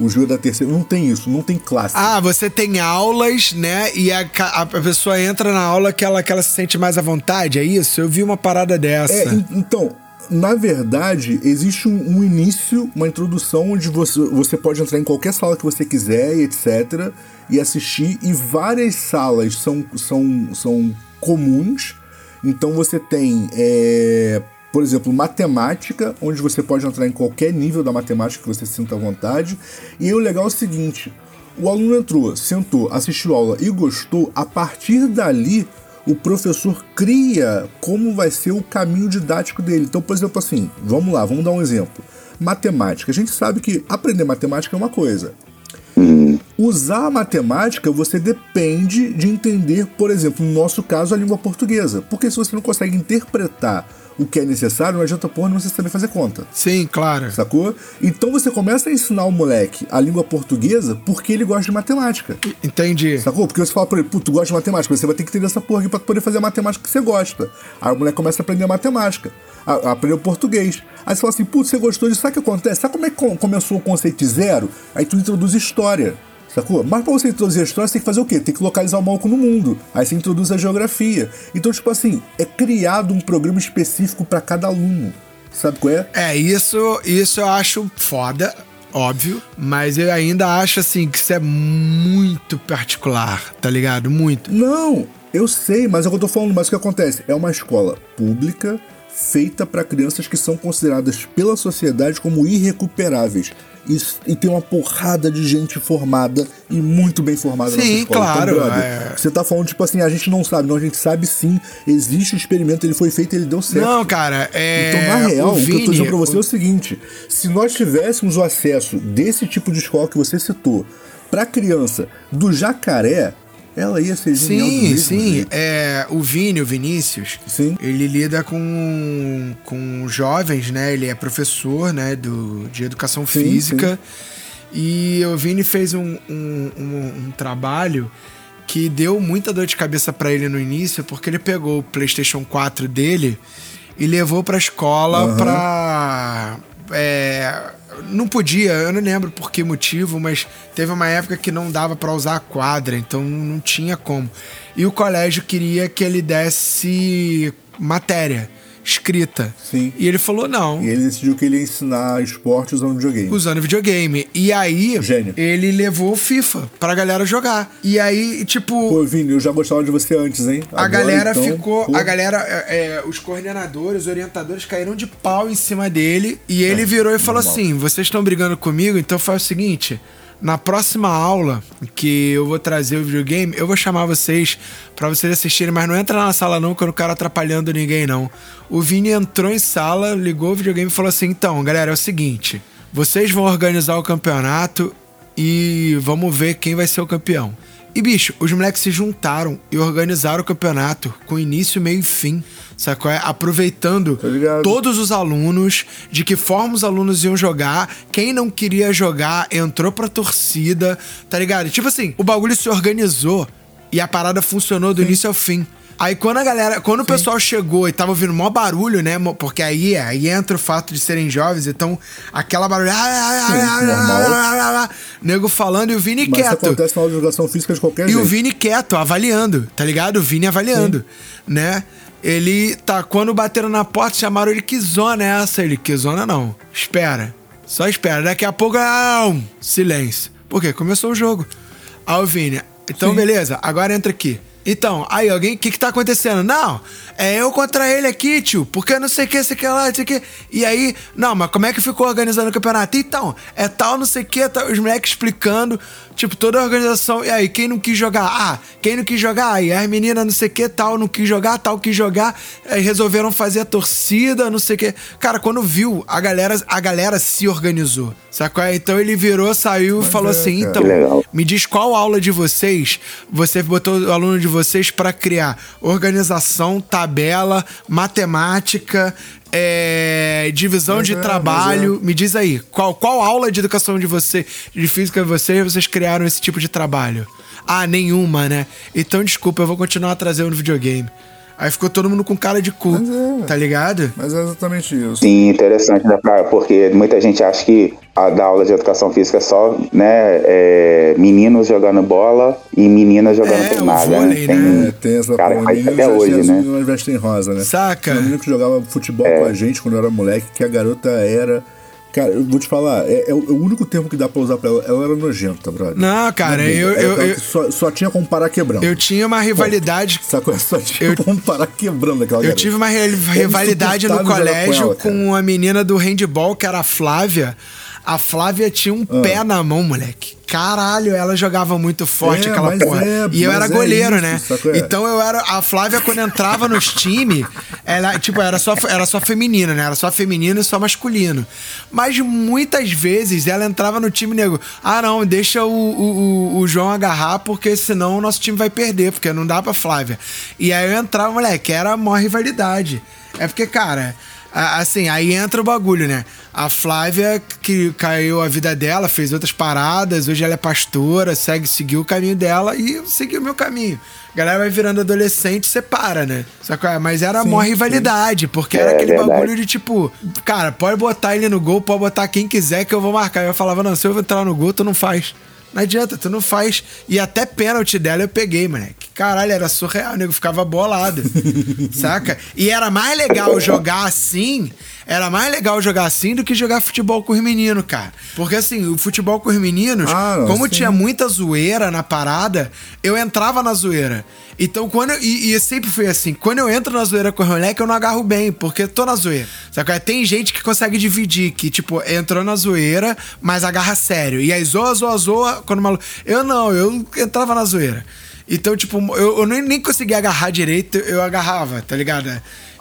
o Ju é da terceira, não tem isso, não tem classe. Ah, você tem aulas, né? E a, a pessoa entra na aula que ela, que ela se sente mais à vontade, é isso? Eu vi uma parada dessa. É, en- então, na verdade, existe um, um início, uma introdução onde você, você pode entrar em qualquer sala que você quiser e etc. e assistir, e várias salas são, são, são comuns. Então você tem, é, por exemplo, matemática, onde você pode entrar em qualquer nível da matemática que você sinta à vontade. E o legal é o seguinte: o aluno entrou, sentou, assistiu a aula e gostou, a partir dali o professor cria como vai ser o caminho didático dele. Então, por exemplo, assim, vamos lá, vamos dar um exemplo. Matemática. A gente sabe que aprender matemática é uma coisa. Usar a matemática, você depende de entender, por exemplo, no nosso caso, a língua portuguesa. Porque se você não consegue interpretar o que é necessário, não adianta porra não você saber fazer conta. Sim, claro. Sacou? Então você começa a ensinar o moleque a língua portuguesa porque ele gosta de matemática. Entendi. Sacou? Porque você fala pra ele, putz, tu gosta de matemática, você vai ter que entender essa porra aqui pra poder fazer a matemática que você gosta. Aí o moleque começa a aprender matemática, a, a aprender o português. Aí você fala assim, putz, você gostou disso, sabe o que acontece? Sabe como é que com- começou o conceito de zero? Aí tu introduz história. Sacou? Mas pra você introduzir a história, você tem que fazer o quê? Tem que localizar o maluco no mundo. Aí você introduz a geografia. Então, tipo assim, é criado um programa específico pra cada aluno. Sabe qual é? É, isso, isso eu acho foda, óbvio, mas eu ainda acho assim que isso é muito particular, tá ligado? Muito. Não, eu sei, mas é o que eu tô falando. Mas o que acontece? É uma escola pública feita para crianças que são consideradas pela sociedade como irrecuperáveis. E, e tem uma porrada de gente formada e muito bem formada nessa Sim, escola. claro, Então, brother, é. Você tá falando, tipo assim, a gente não sabe. Não, a gente sabe sim. Existe o experimento, ele foi feito, ele deu certo. Não, cara, é. Então, na real, o o que eu tô Vini- dizendo pra você é o seguinte: se nós tivéssemos o acesso desse tipo de escola que você citou pra criança do jacaré, ela ia ser genial do Sim, sim. É, o Vini, o Vinícius, Sim. ele lida com, com jovens, né? Ele é professor, né? Do, de educação Sim, física. E o Vini fez um, um, um- um trabalho que deu muita dor de cabeça pra ele no início, porque ele pegou o PlayStation 4 dele e levou pra escola Aham. pra. é, não podia, eu não lembro por que motivo, mas teve uma época que não dava pra usar a quadra, então não tinha como. E o colégio queria que ele desse matéria escrita. Sim. E ele falou não. E ele decidiu que ele ia ensinar esporte usando videogame. Usando videogame. E aí, Gênio. ele levou o FIFA pra galera jogar. E aí, tipo, Pô, Vini, eu já gostava de você antes, hein? a Agora, galera então, ficou. pô, A galera, é, é, os coordenadores, os orientadores caíram de pau em cima dele. E ele virou e falou É, normal. assim: vocês estão brigando comigo, então faz o seguinte. Na próxima aula que eu vou trazer o videogame, eu vou chamar vocês para vocês assistirem, mas não entra na sala não, que eu não quero atrapalhando ninguém não. O Vini entrou em sala, ligou o videogame e falou assim: "Então, galera, é o seguinte, vocês vão organizar o campeonato e vamos ver quem vai ser o campeão. E bicho, os moleques se juntaram e organizaram o campeonato com início, meio e fim. Sacou? É? Aproveitando todos os alunos, de que forma os alunos iam jogar. Quem não queria jogar entrou pra torcida, tá ligado? Tipo assim, o bagulho se organizou e a parada funcionou do Sim. início ao fim. Aí quando a galera, quando Sim. o pessoal chegou e tava ouvindo mó barulho, né? Porque aí, aí entra o fato de serem jovens, então aquela barulho. nego falando e o Vini Mas quieto. Isso acontece na educação física de qualquer E jeito. o Vini quieto, avaliando, tá ligado? O Vini avaliando, Sim. né? Ele tá, quando bateram na porta, chamaram ele que zona é essa? Ele, que zona não. Espera. Só espera. Daqui a pouco, ah, silêncio. Por quê? Começou o jogo. Vini, então Sim. beleza, agora entra aqui. Então, aí alguém, o que que tá acontecendo? Não, é eu contra ele aqui, tio, porque não sei o que, sei que lá, não sei o que. E aí, não, mas como é que ficou organizando o campeonato? Então, é tal, não sei o que, tá, os moleques explicando, tipo, toda a organização. E aí, quem não quis jogar? Ah, quem não quis jogar? Aí as meninas, não sei o que, tal, não quis jogar, tal, quis jogar. Aí resolveram fazer a torcida, não sei o que. Cara, quando viu, a galera, a galera se organizou, sacou? Então ele virou, saiu e falou é, assim: então, me diz qual aula de vocês você botou o aluno de vocês para criar organização, tabela, matemática, é, divisão mas de é, trabalho. É. Me diz aí, qual, qual aula de educação de você, de física de vocês, vocês criaram esse tipo de trabalho? Ah, nenhuma, né? Então desculpa, eu vou continuar trazendo videogame. Aí ficou todo mundo com cara de cu, é, tá ligado? Mas é exatamente isso. Sim, interessante, né, Porque muita gente acha que a da aula de educação física é só, né, é, meninos jogando bola e meninas jogando é, queimada, né? vôlei, né? Tem, né? tem essa cara que faz até hoje, né? Vestem rosa, né? Saca? Um menino que jogava futebol é. com a gente quando eu era moleque, que a garota era Cara, eu vou te falar, é, é, o único tempo que dá pra usar pra ela. Ela era nojenta, brother. Não, cara, eu. eu, eu só, só, tinha como parar quebrando. Eu tinha uma rivalidade. Pô, sacou? Só tinha eu, como parar quebrando aquela Eu garota. tive uma rivalidade no colégio com, ela, com uma menina do handball, que era a Flávia. A Flávia tinha um ah. pé na mão, moleque. Caralho, ela jogava muito forte é, aquela porra. É, e eu era é goleiro, é isso, né? Então eu era. A Flávia, quando entrava nos times, ela, tipo, era só, era só feminina, né? Era só feminino e só masculino. Mas muitas vezes ela entrava no time nego. Ah, não, deixa o, o, o João agarrar, porque senão o nosso time vai perder, porque não dá pra Flávia. E aí eu entrava, moleque, era a maior rivalidade. É porque, cara, assim, aí entra o bagulho, né? A Flávia, que caiu a vida dela, fez outras paradas, hoje ela é pastora, segue, seguiu o caminho dela e seguiu o meu caminho. A galera vai virando adolescente, separa, né? Sacou? Mas era sim, a maior rivalidade, porque é, era aquele verdade. bagulho de tipo, cara, pode botar ele no gol, pode botar quem quiser que eu vou marcar. Eu falava, não, se eu entrar no gol, tu não faz. Não adianta, tu não faz. E até pênalti dela eu peguei, moleque. Caralho, era surreal, o nego ficava bolado. saca? E era mais legal jogar assim. Era mais legal jogar assim do que jogar futebol com os meninos, cara. Porque assim, o futebol com os meninos, ah, como sim. tinha muita zoeira na parada, eu entrava na zoeira. Então, quando. Eu, e, e, sempre foi assim: quando eu entro na zoeira com o moleque, eu não agarro bem, porque tô na zoeira. Saca? Tem gente que consegue dividir, que, tipo, entrou na zoeira, mas agarra sério. E aí zoa, zoa, zoa, quando o maluco. Eu não, eu entrava na zoeira. Então, tipo, eu, eu nem, nem conseguia agarrar direito, eu agarrava, tá ligado?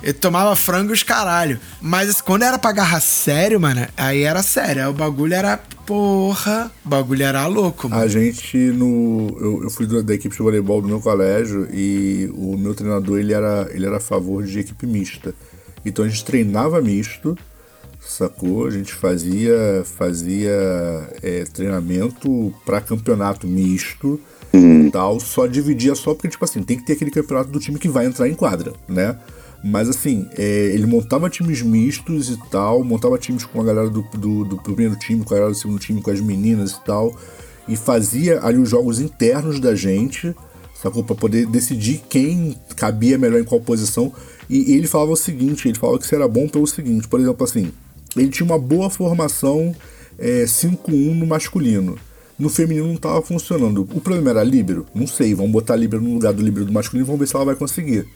Eu tomava frango os caralho. Mas assim, quando era pra agarrar sério, mano, aí era sério. Aí o bagulho era. Porra, o bagulho era louco, mano. A gente no. Eu, eu fui da equipe de voleibol do meu colégio e o meu treinador ele era, ele era a favor de equipe mista. Então a gente treinava misto, sacou? A gente fazia, fazia é, treinamento para campeonato misto uhum. tal, só dividia só porque, tipo assim, tem que ter aquele campeonato do time que vai entrar em quadra, né? Mas assim, é, ele montava times mistos e tal, montava times com a galera do, do, do, primeiro time, com a galera do segundo time, com as meninas e tal, e fazia ali os jogos internos da gente, sacou? Pra poder decidir quem cabia melhor em qual posição. E ele falava o seguinte: ele falava que isso era bom pelo seguinte, por exemplo, assim, ele tinha uma boa formação é, 5-1 no masculino no feminino não estava funcionando. O problema era líbero? Não sei, vamos botar líbero no lugar do líbero do masculino e vamos ver se ela vai conseguir.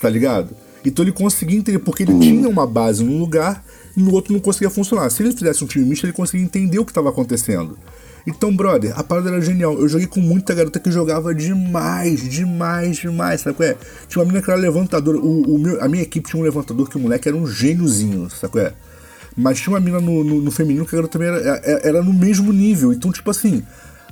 Tá ligado? Então ele conseguia entender, porque ele tinha uma base num lugar e no outro não conseguia funcionar. Se ele fizesse um time misto, ele conseguia entender o que estava acontecendo. Então, brother, a parada era genial. Eu joguei com muita garota que jogava demais, demais, demais, sabe qual é? Tinha uma menina que era levantadora. O, o meu, a minha equipe tinha um levantador que o moleque era um gêniozinho, sabe qual é? Mas tinha uma mina no, no, no feminino que a garota também era, era, era no mesmo nível. Então, tipo assim,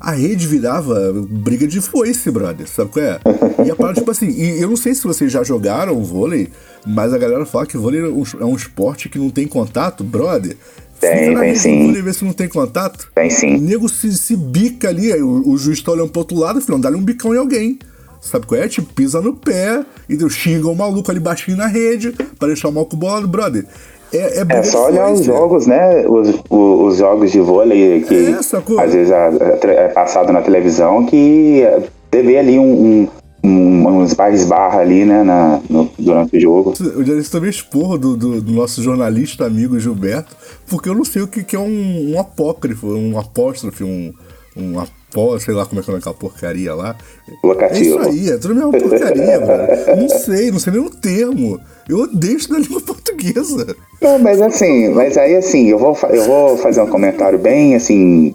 a rede virava briga de foice, brother, sabe qual é? E a parada, tipo assim, e eu não sei se vocês já jogaram vôlei, mas a galera fala que vôlei é um, é esporte que não tem contato, brother. Tem, tem sim. vôlei ver se não tem contato. Tem O sim. nego se, se bica ali, aí o, o juiz tá olhando pro outro lado, filhão, dá-lhe um bicão em alguém. Sabe qual é? Tipo, pisa no pé, e deu, xinga o maluco ali baixinho na rede, pra deixar o mal com bolado, brother. É, é, É só olhar os foice. jogos, né? Os, o- os jogos de vôlei que É, às vezes é passado na televisão que é, você vê ali um, um, um, uns barra ali, né? Na, no- durante o jogo. Eu já recebi também esporro do, do, do nosso jornalista amigo Gilberto, porque eu não sei o que, que é um, um apócrifo, um apóstrofe, um, um apó, sei lá como é que é aquela porcaria lá. É isso Locativo. aí, é tudo a mesma porcaria, mano. Não sei, não sei nem o termo. Eu odeio isso da língua portuguesa. Não, mas assim, mas aí assim, eu vou, eu vou fazer um comentário bem assim,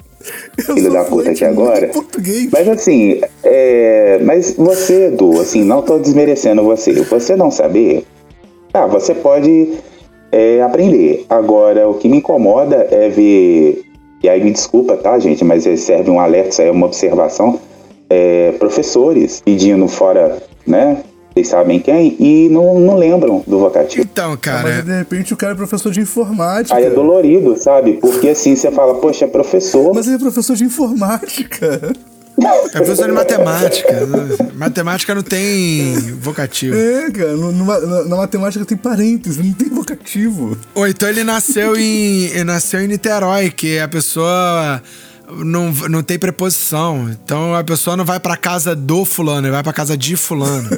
Eu filho da puta aqui agora. português. Mas assim, é, mas você, Edu, assim, não tô desmerecendo você. Você não saber, ah, você pode é, aprender. Agora, o que me incomoda é ver, e aí me desculpa, tá, gente, mas serve um alerta, isso aí é uma observação, é, professores pedindo fora, né? Vocês sabem quem, e não, não lembram do vocativo. Então, cara, mas de repente o cara é professor de informática. Aí é dolorido, sabe? Porque assim você fala, poxa, é professor, Mas ele é professor de informática. É professor de matemática. Matemática não tem vocativo. É, cara, no- numa- na, na matemática tem parênteses, não tem vocativo. Ou então ele nasceu em, ele nasceu em Niterói, que a pessoa não, não tem preposição. Então a pessoa não vai pra casa do fulano, ele vai pra casa de fulano.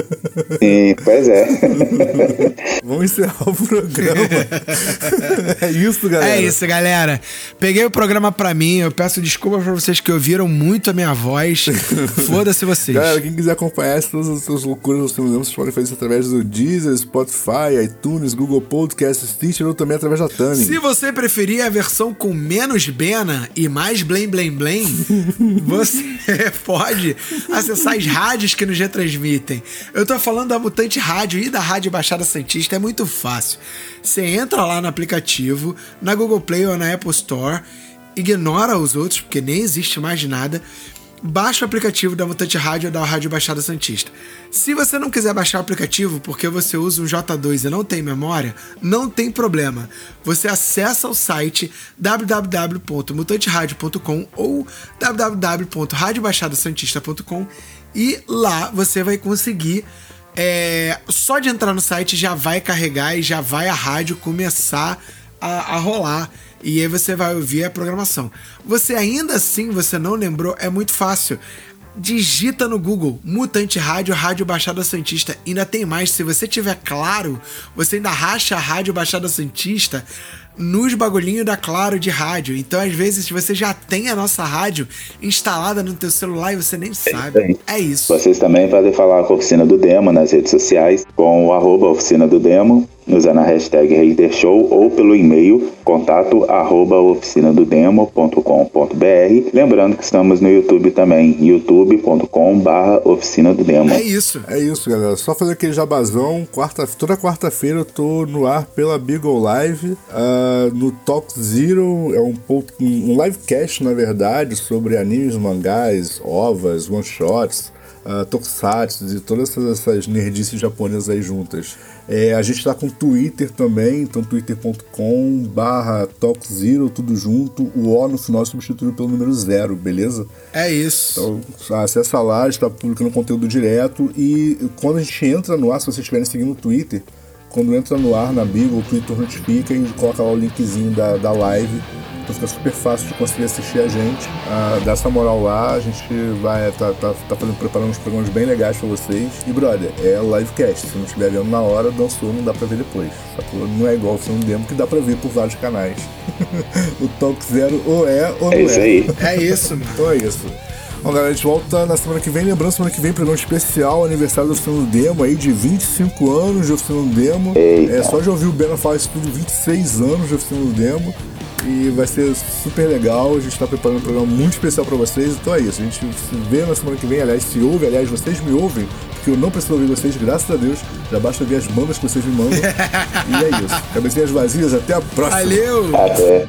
Sim, pois é. Vamos encerrar o programa. é isso, galera. É isso, galera. Peguei o programa pra mim. Eu peço desculpa pra vocês que ouviram muito a minha voz. Foda-se vocês. Galera, quem quiser acompanhar todas as suas loucuras do Cinema, vocês podem fazer isso através do Deezer, Spotify, iTunes, Google Podcast, Stitcher ou também através da Tani. Se você preferir a versão com menos Bena e mais blém blém blém, você pode acessar as rádios que nos retransmitem. Eu tô falando da Mutante Rádio e da Rádio Baixada Santista, é muito fácil. Você entra lá no aplicativo, na Google Play ou na Apple Store, ignora os outros, porque nem existe mais nada. Baixa o aplicativo da Mutante Rádio ou da Rádio Baixada Santista. Se você não quiser baixar o aplicativo porque você usa um J2 e não tem memória, não tem problema. Você acessa o site www.mutanteradio.com ou www.radiobaixadasantista.com e lá você vai conseguir é, só de entrar no site já vai carregar e já vai a rádio começar a, a rolar. E aí você vai ouvir a programação. Você ainda assim, você não lembrou, é muito fácil. Digita no Google Mutante Rádio, Rádio Baixada Santista. Ainda tem mais, se você tiver claro, você ainda racha a Rádio Baixada Santista nos bagulhinhos da Claro de rádio. Então, às vezes, você já tem a nossa rádio instalada no teu celular e você nem sabe. É isso. Vocês também podem falar com a Oficina do Demo nas redes sociais, com o arroba Oficina do Demo, usando a hashtag Hater Show ou pelo e-mail contato arroba. Lembrando que estamos no YouTube também, youtube.com barra Oficina do Demo. É isso. É isso, galera. Só fazer aquele jabazão. Quarta, toda quarta-feira eu tô no ar pela Beagle Live. ah, no Talk Zero é um um livecast, na verdade, sobre animes, mangás, ovas, one-shots, uh, tokusatsu e todas essas, essas nerdices japonesas aí juntas. É, a gente tá com Twitter também, então twitter.com barra Talk Zero, tudo junto. O O no final é substituído pelo número zero, beleza? É isso. Então, acessa lá, a gente está publicando conteúdo direto e quando a gente entra no ar, se vocês estiverem seguindo o Twitter, quando entra no ar na Bigo, o Twitter notifica e coloca lá o linkzinho da, da live. Então fica super fácil de conseguir assistir a gente. Ah, dá essa moral lá, a gente vai tá, tá, tá fazendo, preparando uns programas bem legais pra vocês. E brother, é livecast. Se não estiver vendo na hora, dançou, não dá pra ver depois. Sacou? Não é igual o filme demo que dá pra ver por vários canais. o Talk Zero ou é ou não É isso aí. É isso, mano. então é isso. Bom, galera, a gente volta na semana que vem. Lembrando, semana que vem, programa especial, aniversário do Oficina do Demo aí, de 25 anos de Oficina do Demo. Eita. É, só de ouvir o Bena falar isso tudo, 26 anos de Oficina do Demo. E vai ser super legal. A gente tá preparando um programa muito especial pra vocês. Então é isso. A gente se vê na semana que vem. Aliás, se ouve, aliás, vocês me ouvem. Porque eu não preciso ouvir vocês, graças a Deus. Já basta ver as bandas que vocês me mandam. e é isso. Cabecinhas vazias, até a próxima. Valeu! Até.